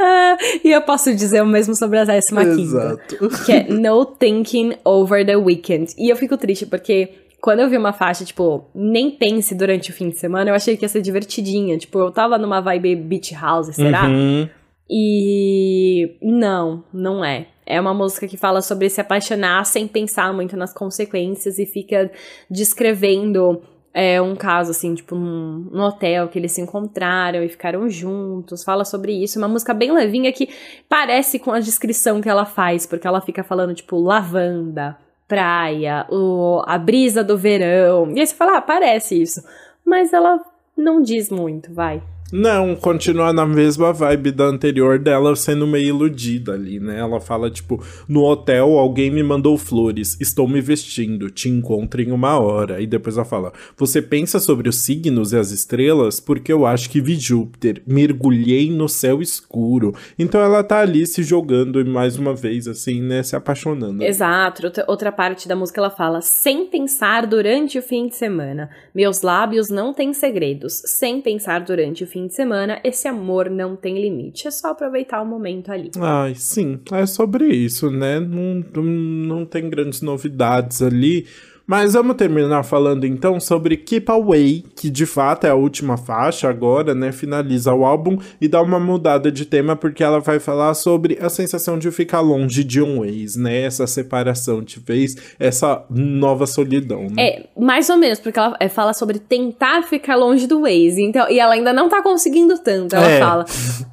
Ah, [LAUGHS] e eu posso dizer o mesmo sobre a décima quinta. Que é No Thinking Over the Weekend. E eu fico triste porque quando eu vi uma faixa, tipo, nem pense durante o fim de semana, eu achei que ia ser divertidinha. Tipo, eu tava numa vibe beach house, será? Uhum. E não, não é. É uma música que fala sobre se apaixonar sem pensar muito nas consequências e fica descrevendo é, um caso, assim, tipo, num, num, hotel que eles se encontraram e ficaram juntos. Fala sobre isso. Uma música bem levinha que parece com a descrição que ela faz, porque ela fica falando, tipo, lavanda, praia, o, a brisa do verão. E aí você fala, ah, parece isso. Mas ela não diz muito, vai. Não, continua na mesma vibe da anterior dela sendo meio iludida ali, né? Ela fala, tipo, no hotel alguém me mandou flores, estou me vestindo, te encontro em uma hora. E depois ela fala, você pensa sobre os signos e as estrelas? Porque eu acho que vi Júpiter, mergulhei no céu escuro. Então ela tá ali se jogando mais uma vez, assim, né? Se apaixonando. Exato. Outra parte da música ela fala, sem pensar durante o fim de semana. Meus lábios não têm segredos, sem pensar durante o fim fim de semana, esse amor não tem limite. É só aproveitar o momento ali. Ai, sim, é sobre isso, né? Não, não tem grandes novidades ali. Mas vamos terminar falando então sobre Keep Away, que de fato é a última faixa agora, né? Finaliza o álbum e dá uma mudada de tema porque ela vai falar sobre a sensação de ficar longe de um ex, né? Essa separação te fez, essa nova solidão, né? É, mais ou menos, porque ela é, fala sobre tentar ficar longe do ex. Então, e ela ainda não tá conseguindo tanto. Ela é. fala: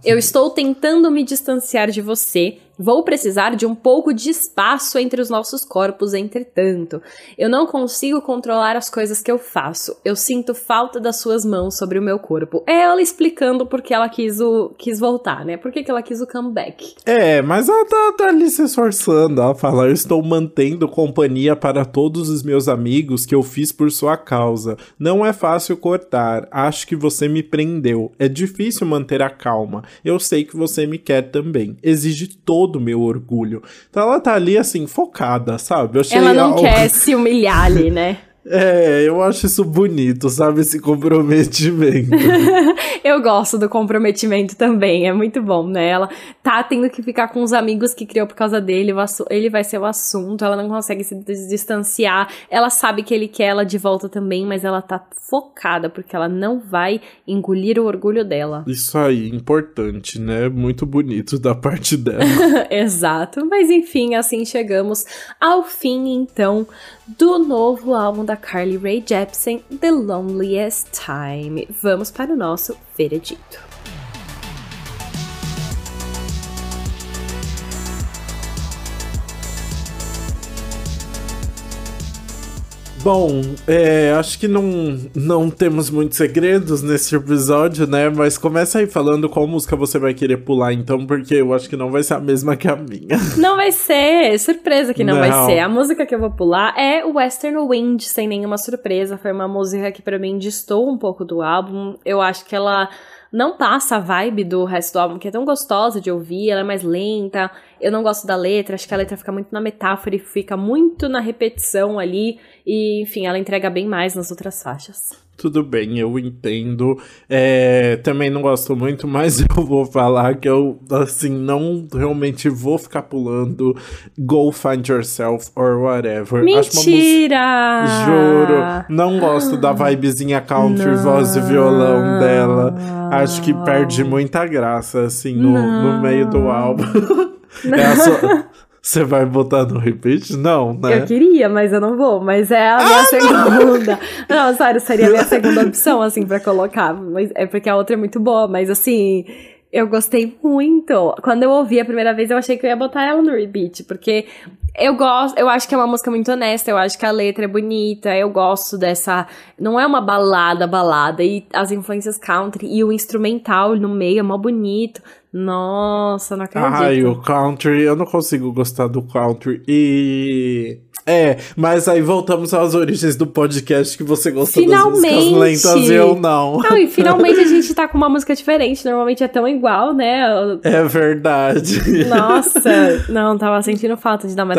Eu estou tentando me distanciar de você Vou precisar de um pouco de espaço entre os nossos corpos, entretanto. Eu não consigo controlar as coisas que eu faço. Eu sinto falta das suas mãos sobre o meu corpo. É ela explicando por que ela quis, o, quis voltar, né? Por que, que ela quis o comeback. É, mas ela tá, tá ali se esforçando. Ela fala: Eu estou mantendo companhia para todos os meus amigos que eu fiz por sua causa. Não é fácil cortar. Acho que você me prendeu. É difícil manter a calma. Eu sei que você me quer também. Exige todo todo o meu orgulho. Então ela tá ali, assim, focada, sabe? ela não quer [LAUGHS] se humilhar ali, né? É, eu acho isso bonito, sabe? Esse comprometimento. [LAUGHS] eu gosto do comprometimento também, é muito bom, né? Ela tá tendo que ficar com os amigos que criou por causa dele, ele vai ser o assunto, ela não consegue se distanciar, ela sabe que ele quer ela de volta também, mas ela tá focada, porque ela não vai engolir o orgulho dela. Isso aí, importante, né? Muito bonito da parte dela. [LAUGHS] Exato, mas enfim, assim chegamos ao fim, então, do novo álbum da Carly Rae Jepsen, The Loneliest Time. Vamos para o nosso veredito. Bom, é, acho que não, não temos muitos segredos nesse episódio, né? Mas começa aí falando qual música você vai querer pular, então, porque eu acho que não vai ser a mesma que a minha. [LAUGHS] Não vai ser, surpresa que não, não. vai ser. A música que eu vou pular é Western Wind, sem nenhuma surpresa. Foi uma música que para mim distou um pouco do álbum. Eu acho que ela não passa a vibe do resto do álbum, que é tão gostosa de ouvir, ela é mais lenta. Eu não gosto da letra, acho que a letra fica muito na metáfora e fica muito na repetição ali. E, enfim, ela entrega bem mais nas outras faixas. Tudo bem, eu entendo. É, também não gosto muito, mas [LAUGHS] eu vou falar que eu, assim, não realmente vou ficar pulando Go Find Yourself or whatever. Mentira! Juro. Não gosto da vibezinha country, não. voz e violão dela. Acho que perde muita graça, assim, no, no meio do álbum. [LAUGHS] É sua... [LAUGHS] Você vai botar no repeat? Não, né? Eu queria, mas eu não vou. Mas é a minha ah, segunda. Não! [LAUGHS] não, sério, seria a minha segunda opção, assim, pra colocar. Mas é porque a outra é muito boa, mas assim. Eu gostei muito. Quando eu ouvi a primeira vez, eu achei que eu ia botar ela no repeat, porque eu gosto, eu acho que é uma música muito honesta, eu acho que a letra é bonita, eu gosto dessa. Não é uma balada, balada, e as influências country e o instrumental no meio é mó bonito. Nossa, não acredito. Ai, o country, eu não consigo gostar do country. E. É, mas aí voltamos às origens do podcast que você gostou finalmente. das músicas lentas e eu não. Não, e finalmente a gente tá com uma música diferente. Normalmente é tão igual, né? É verdade. Nossa, não, tava sentindo falta de dar uma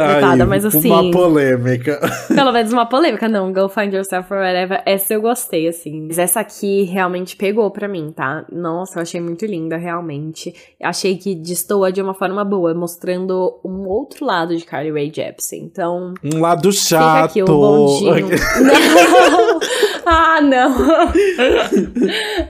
mas assim. Uma polêmica. Pelo menos uma polêmica, não. Go Find Yourself or Whatever. Essa eu gostei, assim. Mas essa aqui realmente pegou pra mim, tá? Nossa, eu achei muito linda, realmente. Achei que destoa de uma forma boa, mostrando um outro lado de Carly Rae Jepsen. Então. Um lado chato. Fica aqui o bondinho. [LAUGHS] não. [LAUGHS] Ah, não.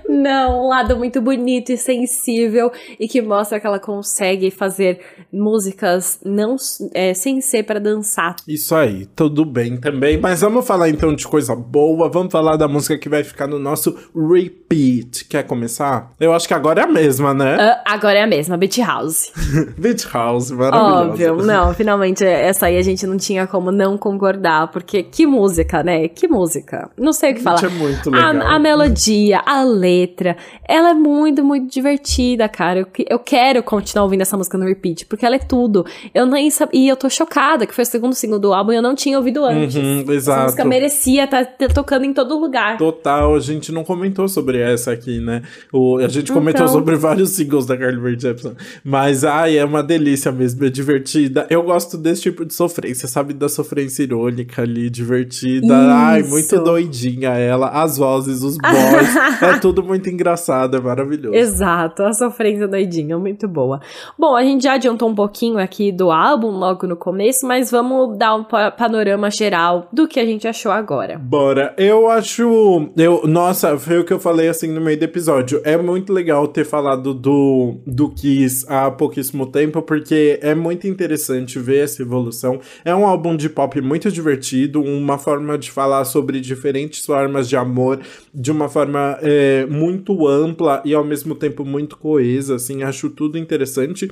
não, um lado muito bonito e sensível e que mostra que ela consegue fazer músicas não é, sem ser para dançar. Isso aí, tudo bem também. Mas vamos falar então de coisa boa. Vamos falar da música que vai ficar no nosso repeat. Quer começar? Eu acho que agora é a mesma, né? Uh, agora é a mesma, Beach House. [LAUGHS] Beach House, maravilhosa. Óbvio, não, finalmente essa aí a gente não tinha como não concordar, porque que música, né? Que música. Não sei o que falar. É muito legal. A, a, melodia, a letra, ela é muito, muito divertida, cara. Eu, eu quero continuar ouvindo essa música no repeat, porque ela é tudo. Eu nem sabia, e eu tô chocada que foi o segundo single do álbum e eu não tinha ouvido antes. Uhum, exato. Essa música merecia estar tá, tocando em todo lugar. Total, a gente não comentou sobre essa aqui, né? O, a gente comentou então... sobre vários singles da Carly Rae Jepsen, mas ai, é uma delícia mesmo, é divertida. Eu gosto desse tipo de sofrência, sabe? Da sofrência irônica ali, divertida. Isso. Ai, muito doidinha ela, as vozes, os boys, [LAUGHS] é tudo muito engraçado, é maravilhoso. Exato, a sofrência doidinha, muito boa. Bom, a gente já adiantou um pouquinho aqui do álbum logo no começo, mas vamos dar um panorama geral do que a gente achou agora. Bora. Eu acho, eu, nossa, foi o que eu falei assim no meio do episódio. É muito legal ter falado do do Kiss há pouquíssimo tempo, porque é muito interessante ver essa evolução. É um álbum de pop muito divertido, uma forma de falar sobre diferentes formas de amor de uma forma é, muito ampla e ao mesmo tempo muito coesa, assim, acho tudo interessante.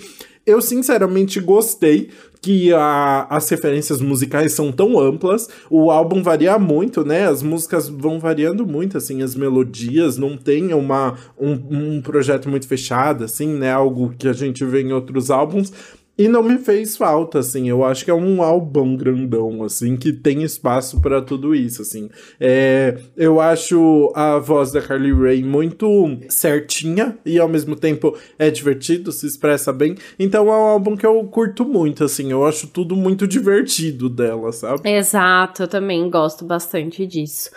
Eu sinceramente gostei que a, as referências musicais são tão amplas, o álbum varia muito, né? As músicas vão variando muito, assim, as melodias, não tem uma, um, um projeto muito fechado, assim, né? Algo que a gente vê em outros álbuns. E não me fez falta, assim. Eu acho que é um álbum grandão, assim, que tem espaço para tudo isso, assim. É, eu acho a voz da Carly Rae muito certinha e ao mesmo tempo é divertido, se expressa bem. Então é um álbum que eu curto muito, assim. Eu acho tudo muito divertido dela, sabe? Exato, eu também gosto bastante disso.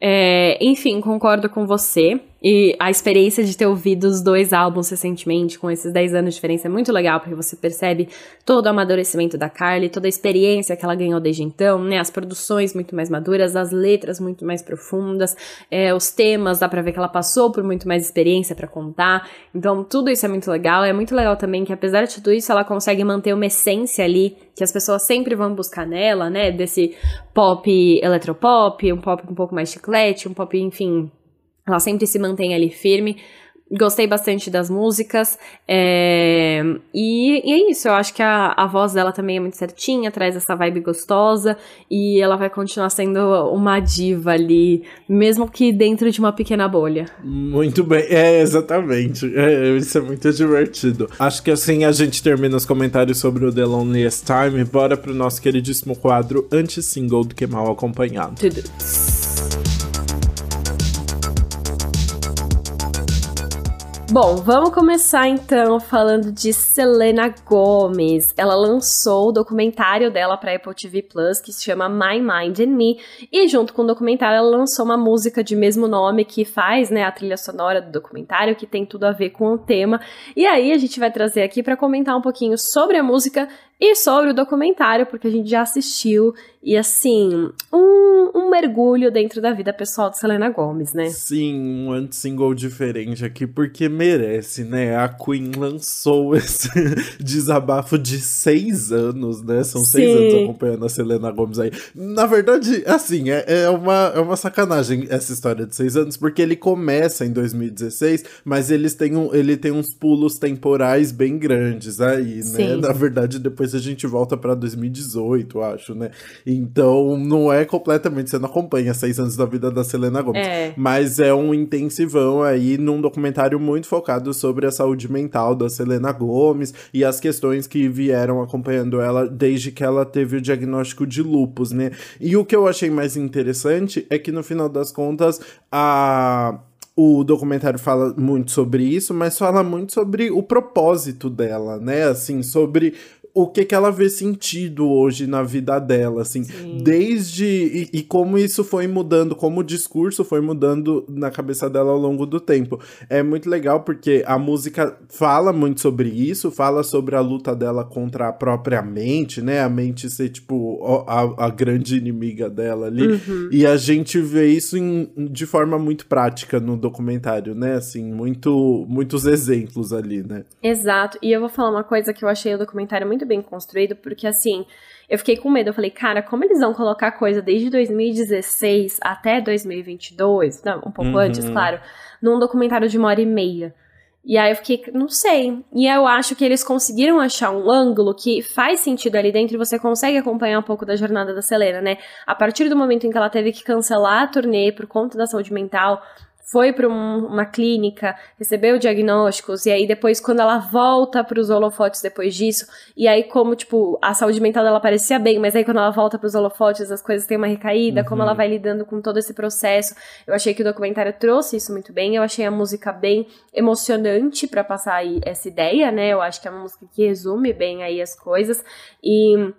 É, enfim, concordo com você. E a experiência de ter ouvido os dois álbuns recentemente, com esses 10 anos de diferença, é muito legal, porque você percebe todo o amadurecimento da Carly, toda a experiência que ela ganhou desde então, né? As produções muito mais maduras, as letras muito mais profundas, é, os temas, dá pra ver que ela passou por muito mais experiência para contar. Então, tudo isso é muito legal. É muito legal também que, apesar de tudo isso, ela consegue manter uma essência ali, que as pessoas sempre vão buscar nela, né? Desse pop eletropop, um pop um pouco mais chiclete, um pop, enfim, ela sempre se mantém ali firme. Gostei bastante das músicas. É... E, e, é isso, eu acho que a, a voz dela também é muito certinha, traz essa vibe gostosa. E ela vai continuar sendo uma diva ali, mesmo que dentro de uma pequena bolha. Muito bem, é, exatamente. É, isso é muito divertido. Acho que assim a gente termina os comentários sobre o The Loneliest Time. Bora pro nosso queridíssimo quadro anti-single do que mal acompanhado. Tudo. Bom, vamos começar então falando de Selena Gomez. Ela lançou o documentário dela para Apple TV Plus que se chama My Mind and Me e junto com o documentário ela lançou uma música de mesmo nome que faz, né, a trilha sonora do documentário que tem tudo a ver com o tema. E aí a gente vai trazer aqui para comentar um pouquinho sobre a música e sobre o documentário, porque a gente já assistiu, e assim, um, um mergulho dentro da vida pessoal de Selena Gomez, né? Sim, um anti-single diferente aqui, porque merece, né? A Queen lançou [LAUGHS] esse desabafo de seis anos, né? São Sim. seis anos acompanhando a Selena Gomez aí. Na verdade, assim, é, é, uma, é uma sacanagem essa história de seis anos, porque ele começa em 2016, mas eles têm um, ele tem uns pulos temporais bem grandes aí, né? Sim. Na verdade, depois depois a gente volta para 2018, acho, né? Então não é completamente, você não acompanha seis anos da vida da Selena Gomez. É. Mas é um intensivão aí num documentário muito focado sobre a saúde mental da Selena Gomez e as questões que vieram acompanhando ela desde que ela teve o diagnóstico de lupus, né? E o que eu achei mais interessante é que no final das contas a o documentário fala muito sobre isso, mas fala muito sobre o propósito dela, né? Assim, sobre o que que ela vê sentido hoje na vida dela, assim, Sim. desde e, e, como isso foi mudando, como o discurso foi mudando na cabeça dela ao longo do tempo. É muito legal porque a música fala muito sobre isso, fala sobre a luta dela contra a própria mente, né? A mente ser tipo a, a grande inimiga dela ali. Uhum. E a gente vê isso em, de forma muito prática no documentário, né? Assim, muito muitos exemplos ali, né? Exato. E eu vou falar uma coisa que eu achei o documentário muito bem construído, porque assim, eu fiquei com medo. Eu falei, cara, como eles vão colocar coisa desde 2016 até 2022, não, um pouco uhum. antes, claro, num documentário de uma hora e meia. E aí eu fiquei, não sei. E eu acho que eles conseguiram achar um ângulo que faz sentido ali dentro e você consegue acompanhar um pouco da jornada da Selena, né? A partir do momento em que ela teve que cancelar a turnê por conta da saúde mental, foi para um, uma clínica, recebeu diagnósticos, e aí depois, quando ela volta para os holofotes depois disso, e aí, como, tipo, a saúde mental dela parecia bem, mas aí quando ela volta para os holofotes, as coisas têm uma recaída, uhum. como ela uhum. vai lidando com todo esse processo. Eu achei que o documentário trouxe isso muito bem, eu achei a música bem emocionante para passar aí essa ideia, né? Eu acho que é uma música que resume bem aí as coisas, e.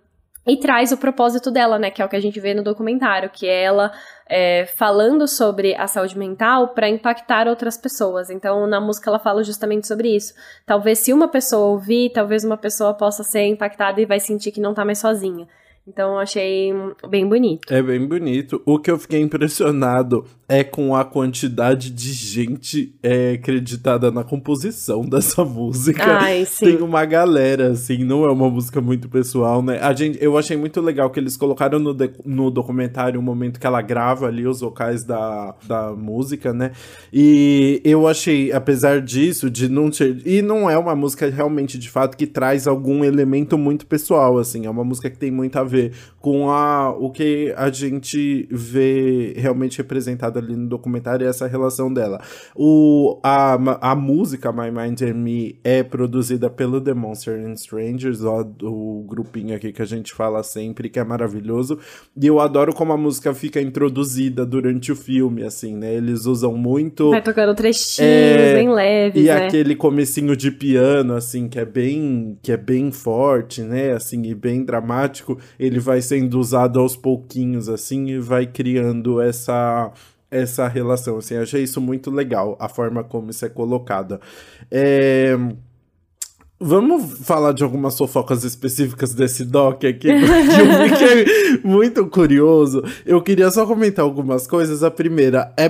E traz o propósito dela, né? Que é o que a gente vê no documentário, que é ela é, falando sobre a saúde mental para impactar outras pessoas. Então, na música ela fala justamente sobre isso. Talvez se uma pessoa ouvir, talvez uma pessoa possa ser impactada e vai sentir que não tá mais sozinha. Então achei bem bonito. É bem bonito. O que eu fiquei impressionado é com a quantidade de gente é, acreditada na composição [LAUGHS] dessa música. Ai, sim. Tem uma galera, assim, não é uma música muito pessoal, né? A gente, eu achei muito legal que eles colocaram no, de, no documentário o momento que ela grava ali os vocais da, da música, né? E eu achei, apesar disso, de não ter. E não é uma música realmente, de fato, que traz algum elemento muito pessoal, assim. É uma música que tem muito a ver ver com a, o que a gente vê realmente representado ali no documentário e essa relação dela. O, a, a música My Mind and Me é produzida pelo The Monster and Strangers, ó, o grupinho aqui que a gente fala sempre, que é maravilhoso. E eu adoro como a música fica introduzida durante o filme, assim, né? Eles usam muito. Vai tocando trechinhos é, bem leves. E né? aquele comecinho de piano, assim, que é bem. que é bem forte, né? Assim, e bem dramático. Ele vai sendo usado aos pouquinhos, assim, e vai criando essa essa relação, assim, achei isso muito legal, a forma como isso é colocada. É... Vamos falar de algumas fofocas específicas desse doc aqui, porque eu fiquei [LAUGHS] muito curioso. Eu queria só comentar algumas coisas. A primeira, é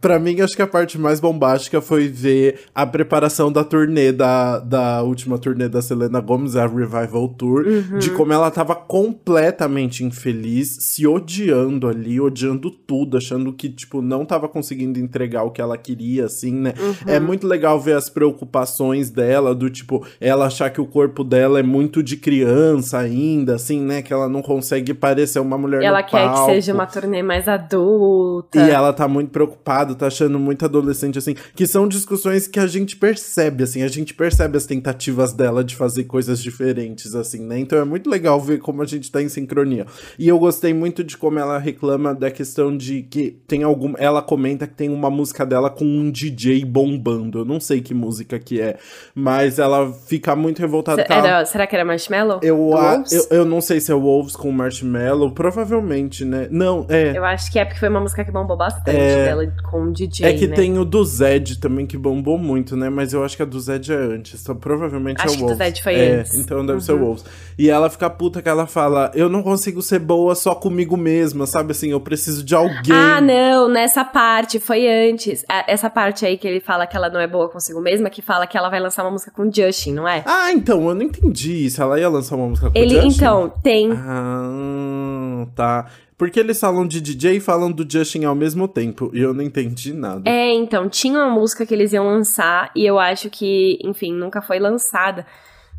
para mim, acho que a parte mais bombástica foi ver a preparação da turnê, da, da última turnê da Selena Gomez, a Revival Tour, uhum. de como ela tava completamente infeliz, se odiando ali, odiando tudo, achando que, tipo, não tava conseguindo entregar o que ela queria, assim, né? Uhum. É muito legal ver as preocupações dela, do tipo ela achar que o corpo dela é muito de criança ainda, assim, né? Que ela não consegue parecer uma mulher e ela quer que seja uma turnê mais adulta. E ela tá muito preocupada, tá achando muito adolescente, assim. Que são discussões que a gente percebe, assim. A gente percebe as tentativas dela de fazer coisas diferentes, assim, né? Então é muito legal ver como a gente tá em sincronia. E eu gostei muito de como ela reclama da questão de que tem algum... Ela comenta que tem uma música dela com um DJ bombando. Eu não sei que música que é, mas ela fica muito revoltada. Era, será que era Marshmallow? Eu, a, eu, eu não sei se é Wolves com Marshmallow, provavelmente, né? Não, é. Eu acho que é porque foi uma música que bombou bastante é, dela com o DJ. É que né? tem o do Zed também que bombou muito, né? Mas eu acho que a do Zed é antes. Então provavelmente acho é o Wolves. Acho que do Zed foi é, antes. Então deve uhum. ser o Wolves. E ela fica puta que ela fala: Eu não consigo ser boa só comigo mesma, sabe? Assim, eu preciso de alguém. Ah, não, nessa parte, foi antes. Essa parte aí que ele fala que ela não é boa consigo mesma, que fala que ela vai lançar uma música com Justin, não é? Ah, então, eu não entendi se ela ia lançar uma música com ele, Justin. Então, tem. Ah, tá. Porque eles falam de DJ e falam do Justin ao mesmo tempo. E eu não entendi nada. É, então, tinha uma música que eles iam lançar. E eu acho que, enfim, nunca foi lançada.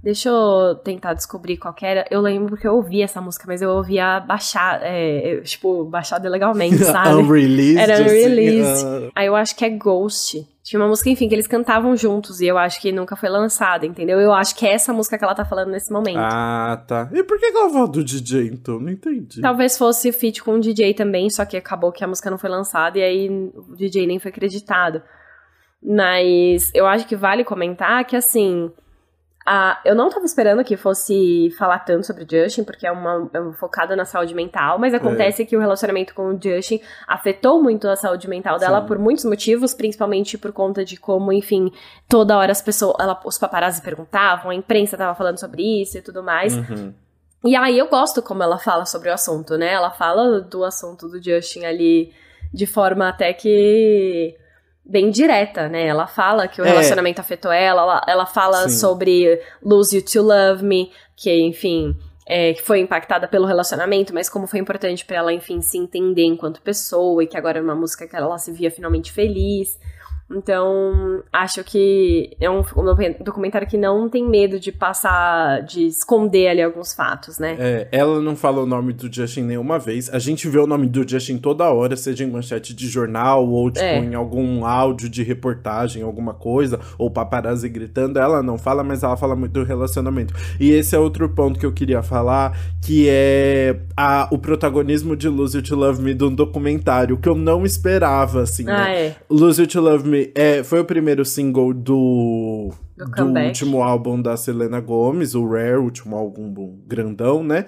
Deixa eu tentar descobrir qual era. Eu lembro que eu ouvi essa música, mas eu ouvia baixar, é, tipo, baixada legalmente, [LAUGHS] sabe? unreleased. Era unreleased. Assim, uh... Aí eu acho que é Ghost. Tinha uma música, enfim, que eles cantavam juntos e eu acho que nunca foi lançada, entendeu? Eu acho que é essa música que ela tá falando nesse momento. Ah, tá. E por que ela falou do DJ, então? Não entendi. Talvez fosse feat com o DJ também, só que acabou que a música não foi lançada e aí o DJ nem foi acreditado. Mas eu acho que vale comentar que, assim, ah, eu não tava esperando que fosse falar tanto sobre Justin, porque é uma, é uma focada na saúde mental, mas acontece é. que o relacionamento com o Justin afetou muito a saúde mental dela Sim. por muitos motivos, principalmente por conta de como, enfim, toda hora as pessoas, ela, os paparazzi perguntavam, a imprensa tava falando sobre isso e tudo mais. Uhum. E aí eu gosto como ela fala sobre o assunto, né? Ela fala do assunto do Justin ali de forma até que bem direta, né? Ela fala que o é. relacionamento afetou ela, ela, ela fala Sim. sobre Lose You to Love Me, que, enfim, é, que foi impactada pelo relacionamento, mas como foi importante para ela, enfim, se entender enquanto pessoa e que agora é uma música que ela se via finalmente feliz. Então, acho que é um, um, documentário que não tem medo de passar, de esconder ali alguns fatos, né? É, ela não fala o nome do Justin nenhuma vez. A gente vê o nome do Justin toda hora, seja em manchete de jornal ou, tipo, é. em algum áudio de reportagem, alguma coisa, ou paparazzi gritando. Ela não fala, mas ela fala muito do relacionamento. E esse é outro ponto que eu queria falar, que é a, o protagonismo de Lose You to Love Me de um documentário, que eu não esperava, assim, ah, né? É. Lose You to Love Me é, foi o primeiro single do do, do último álbum da Selena Gomez, o Rare, o último álbum grandão, né?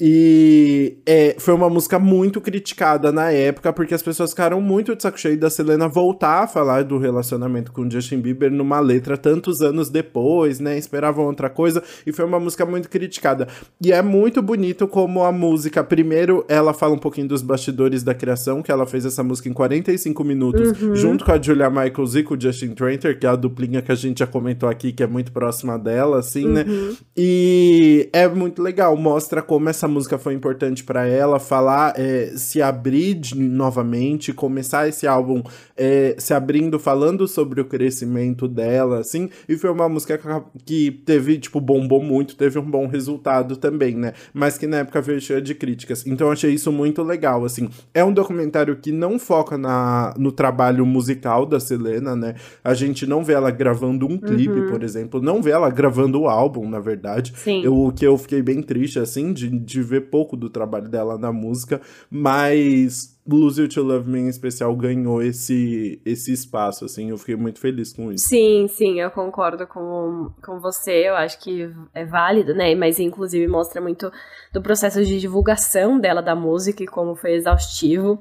E é, foi uma música muito criticada na época, porque as pessoas ficaram muito de saco cheio da Selena voltar a falar do relacionamento com Justin Bieber numa letra tantos anos depois, né? Esperavam outra coisa, e foi uma música muito criticada. E é muito bonito como a música, primeiro, ela fala um pouquinho dos bastidores da criação, que ela fez essa música em 45 minutos, uhum. junto com a Julia Michaels e com o Justin Tranter, que é a duplinha que a gente já comentou aqui, que é muito próxima dela, assim, né? uhum. né? E é muito legal, mostra como essa música foi importante para ela, falar, é, se abrir de, novamente, começar esse álbum é, se abrindo, falando sobre o crescimento dela, assim, e foi uma música que teve, tipo, bombou muito, teve um bom resultado também, né? Mas que na época veio cheia de críticas. Então eu achei isso muito legal, assim. É um documentário que não foca na, no trabalho musical da Selena, né? A gente não vê ela gravando um clipe, uhum. Por exemplo, não vê ela gravando o álbum, na verdade. Sim. Eu, o que eu fiquei bem triste, assim, de, de ver pouco do trabalho dela na música, mas Lose You to Love Me em especial ganhou esse, esse espaço, assim, eu fiquei muito feliz com isso. Sim, sim, eu concordo com, com você, eu acho que é válido, né, mas inclusive mostra muito do processo de divulgação dela da música e como foi exaustivo.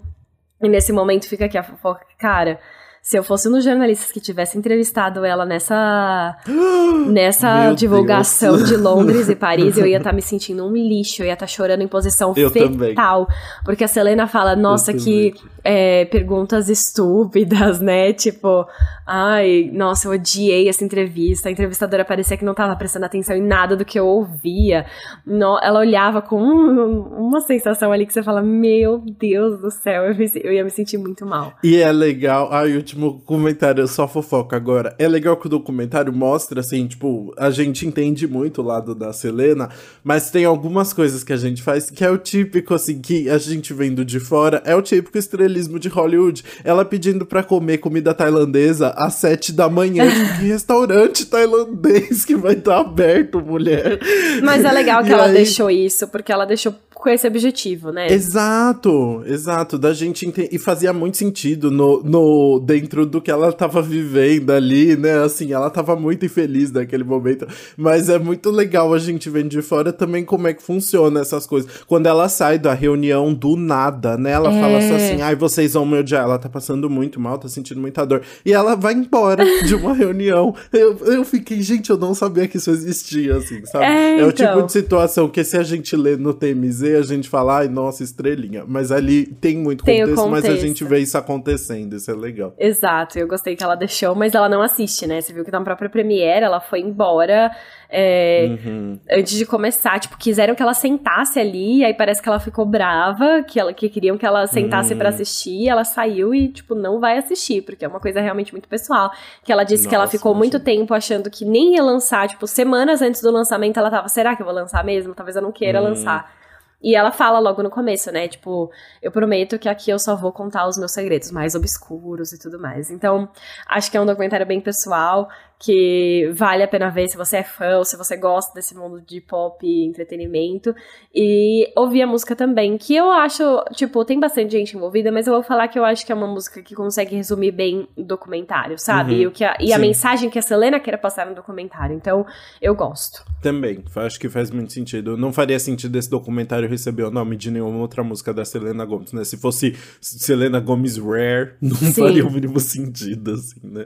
E nesse momento fica aqui a fofoca, cara, se eu fosse um dos jornalistas que tivesse entrevistado ela nessa [GASPS] nessa divulgação Deus. de [LAUGHS] Londres e Paris, eu ia estar tá me sentindo um lixo, eu ia estar tá chorando em posição eu fetal. Também. Porque a Selena fala, nossa, que é, perguntas estúpidas, né? Tipo, ai, nossa, eu odiei essa entrevista. A entrevistadora parecia que não estava prestando atenção em nada do que eu ouvia. No, ela olhava com um, uma sensação ali que você fala, meu Deus do céu, eu, eu ia me sentir muito mal. E é legal, ai, último comentário, só fofoca agora. É legal que o documentário mostra, assim, tipo, a gente entende muito o lado da Selena, mas tem algumas coisas que a gente faz que é o típico, assim, que a gente vendo de fora, é o típico estrelismo de Hollywood. Ela pedindo pra comer comida tailandesa às sete da manhã. [LAUGHS] que restaurante tailandês que vai estar tá aberto, mulher? Mas é legal que e ela aí... deixou isso, porque ela deixou com esse objetivo, né? Exato, exato. Da gente ente... E fazia muito sentido no, no dentro do que ela tava vivendo ali, né? Assim, ela tava muito infeliz naquele momento. Mas é muito legal a gente vendo de fora também como é que funciona essas coisas. Quando ela sai da reunião do nada, né? Ela é. fala assim: ai, vocês vão me odiar. Ela tá passando muito mal, tá sentindo muita dor. E ela vai embora [LAUGHS] de uma reunião. Eu, eu fiquei, gente, eu não sabia que isso existia, assim, sabe? É, é o tipo então. de situação que se a gente lê no TMZ, a gente fala, ai, nossa, estrelinha. Mas ali tem muito tem contexto, contexto, mas a gente vê isso acontecendo, isso é legal. Exato, eu gostei que ela deixou, mas ela não assiste, né? Você viu que na própria Premiere ela foi embora é, uhum. antes de começar. Tipo, quiseram que ela sentasse ali, aí parece que ela ficou brava, que, ela, que queriam que ela sentasse uhum. para assistir, ela saiu e, tipo, não vai assistir, porque é uma coisa realmente muito pessoal. Que ela disse Nossa, que ela ficou muito tempo achando que nem ia lançar, tipo, semanas antes do lançamento ela tava, será que eu vou lançar mesmo? Talvez eu não queira uhum. lançar. E ela fala logo no começo, né? Tipo, eu prometo que aqui eu só vou contar os meus segredos mais obscuros e tudo mais. Então, acho que é um documentário bem pessoal que vale a pena ver se você é fã ou se você gosta desse mundo de pop e entretenimento. E ouvir a música também, que eu acho, tipo, tem bastante gente envolvida, mas eu vou falar que eu acho que é uma música que consegue resumir bem o documentário, sabe? Uhum. E, o que a, e a mensagem que a Selena quer passar no documentário. Então, eu gosto. Também, acho que faz muito sentido. Não faria sentido esse documentário receber o nome de nenhuma outra música da Selena Gomes, né? Se fosse Selena Gomes Rare, [LAUGHS] não Sim. faria o mínimo sentido, assim, né?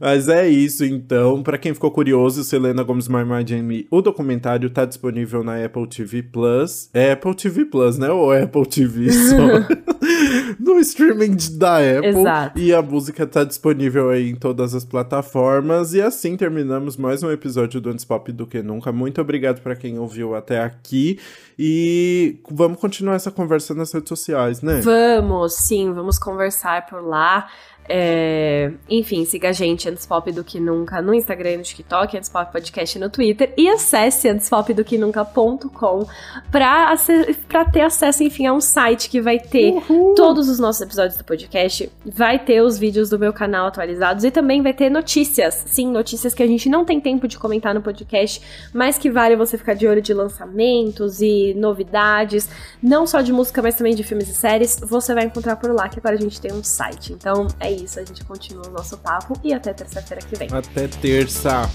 Mas é isso, então. Para quem ficou curioso, Selena Gomes My and Me, o documentário tá disponível na Apple TV Plus. É Apple TV Plus, né? Ou Apple TV só? [LAUGHS] no streaming da Apple. Exato. E a música tá disponível aí em todas as plataformas. E assim terminamos mais um episódio do Antes Pop do que Nunca. Muito obrigado para quem ouviu até aqui. E vamos continuar essa conversa nas redes sociais, né? Vamos, sim, vamos conversar por lá. É, enfim, siga a gente antes pop do que nunca no Instagram e no TikTok, antes pop podcast no Twitter e acesse antespopdoquenunca.com pra, pra ter acesso, enfim, a um site que vai ter Uhul. todos os nossos episódios do podcast, vai ter os vídeos do meu canal atualizados e também vai ter notícias. Sim, notícias que a gente não tem tempo de comentar no podcast, mas que vale você ficar de olho de lançamentos e novidades, não só de música, mas também de filmes e séries. Você vai encontrar por lá, que agora a gente tem um site. Então é isso isso, a gente continua o nosso papo e até terça-feira que vem. Até terça.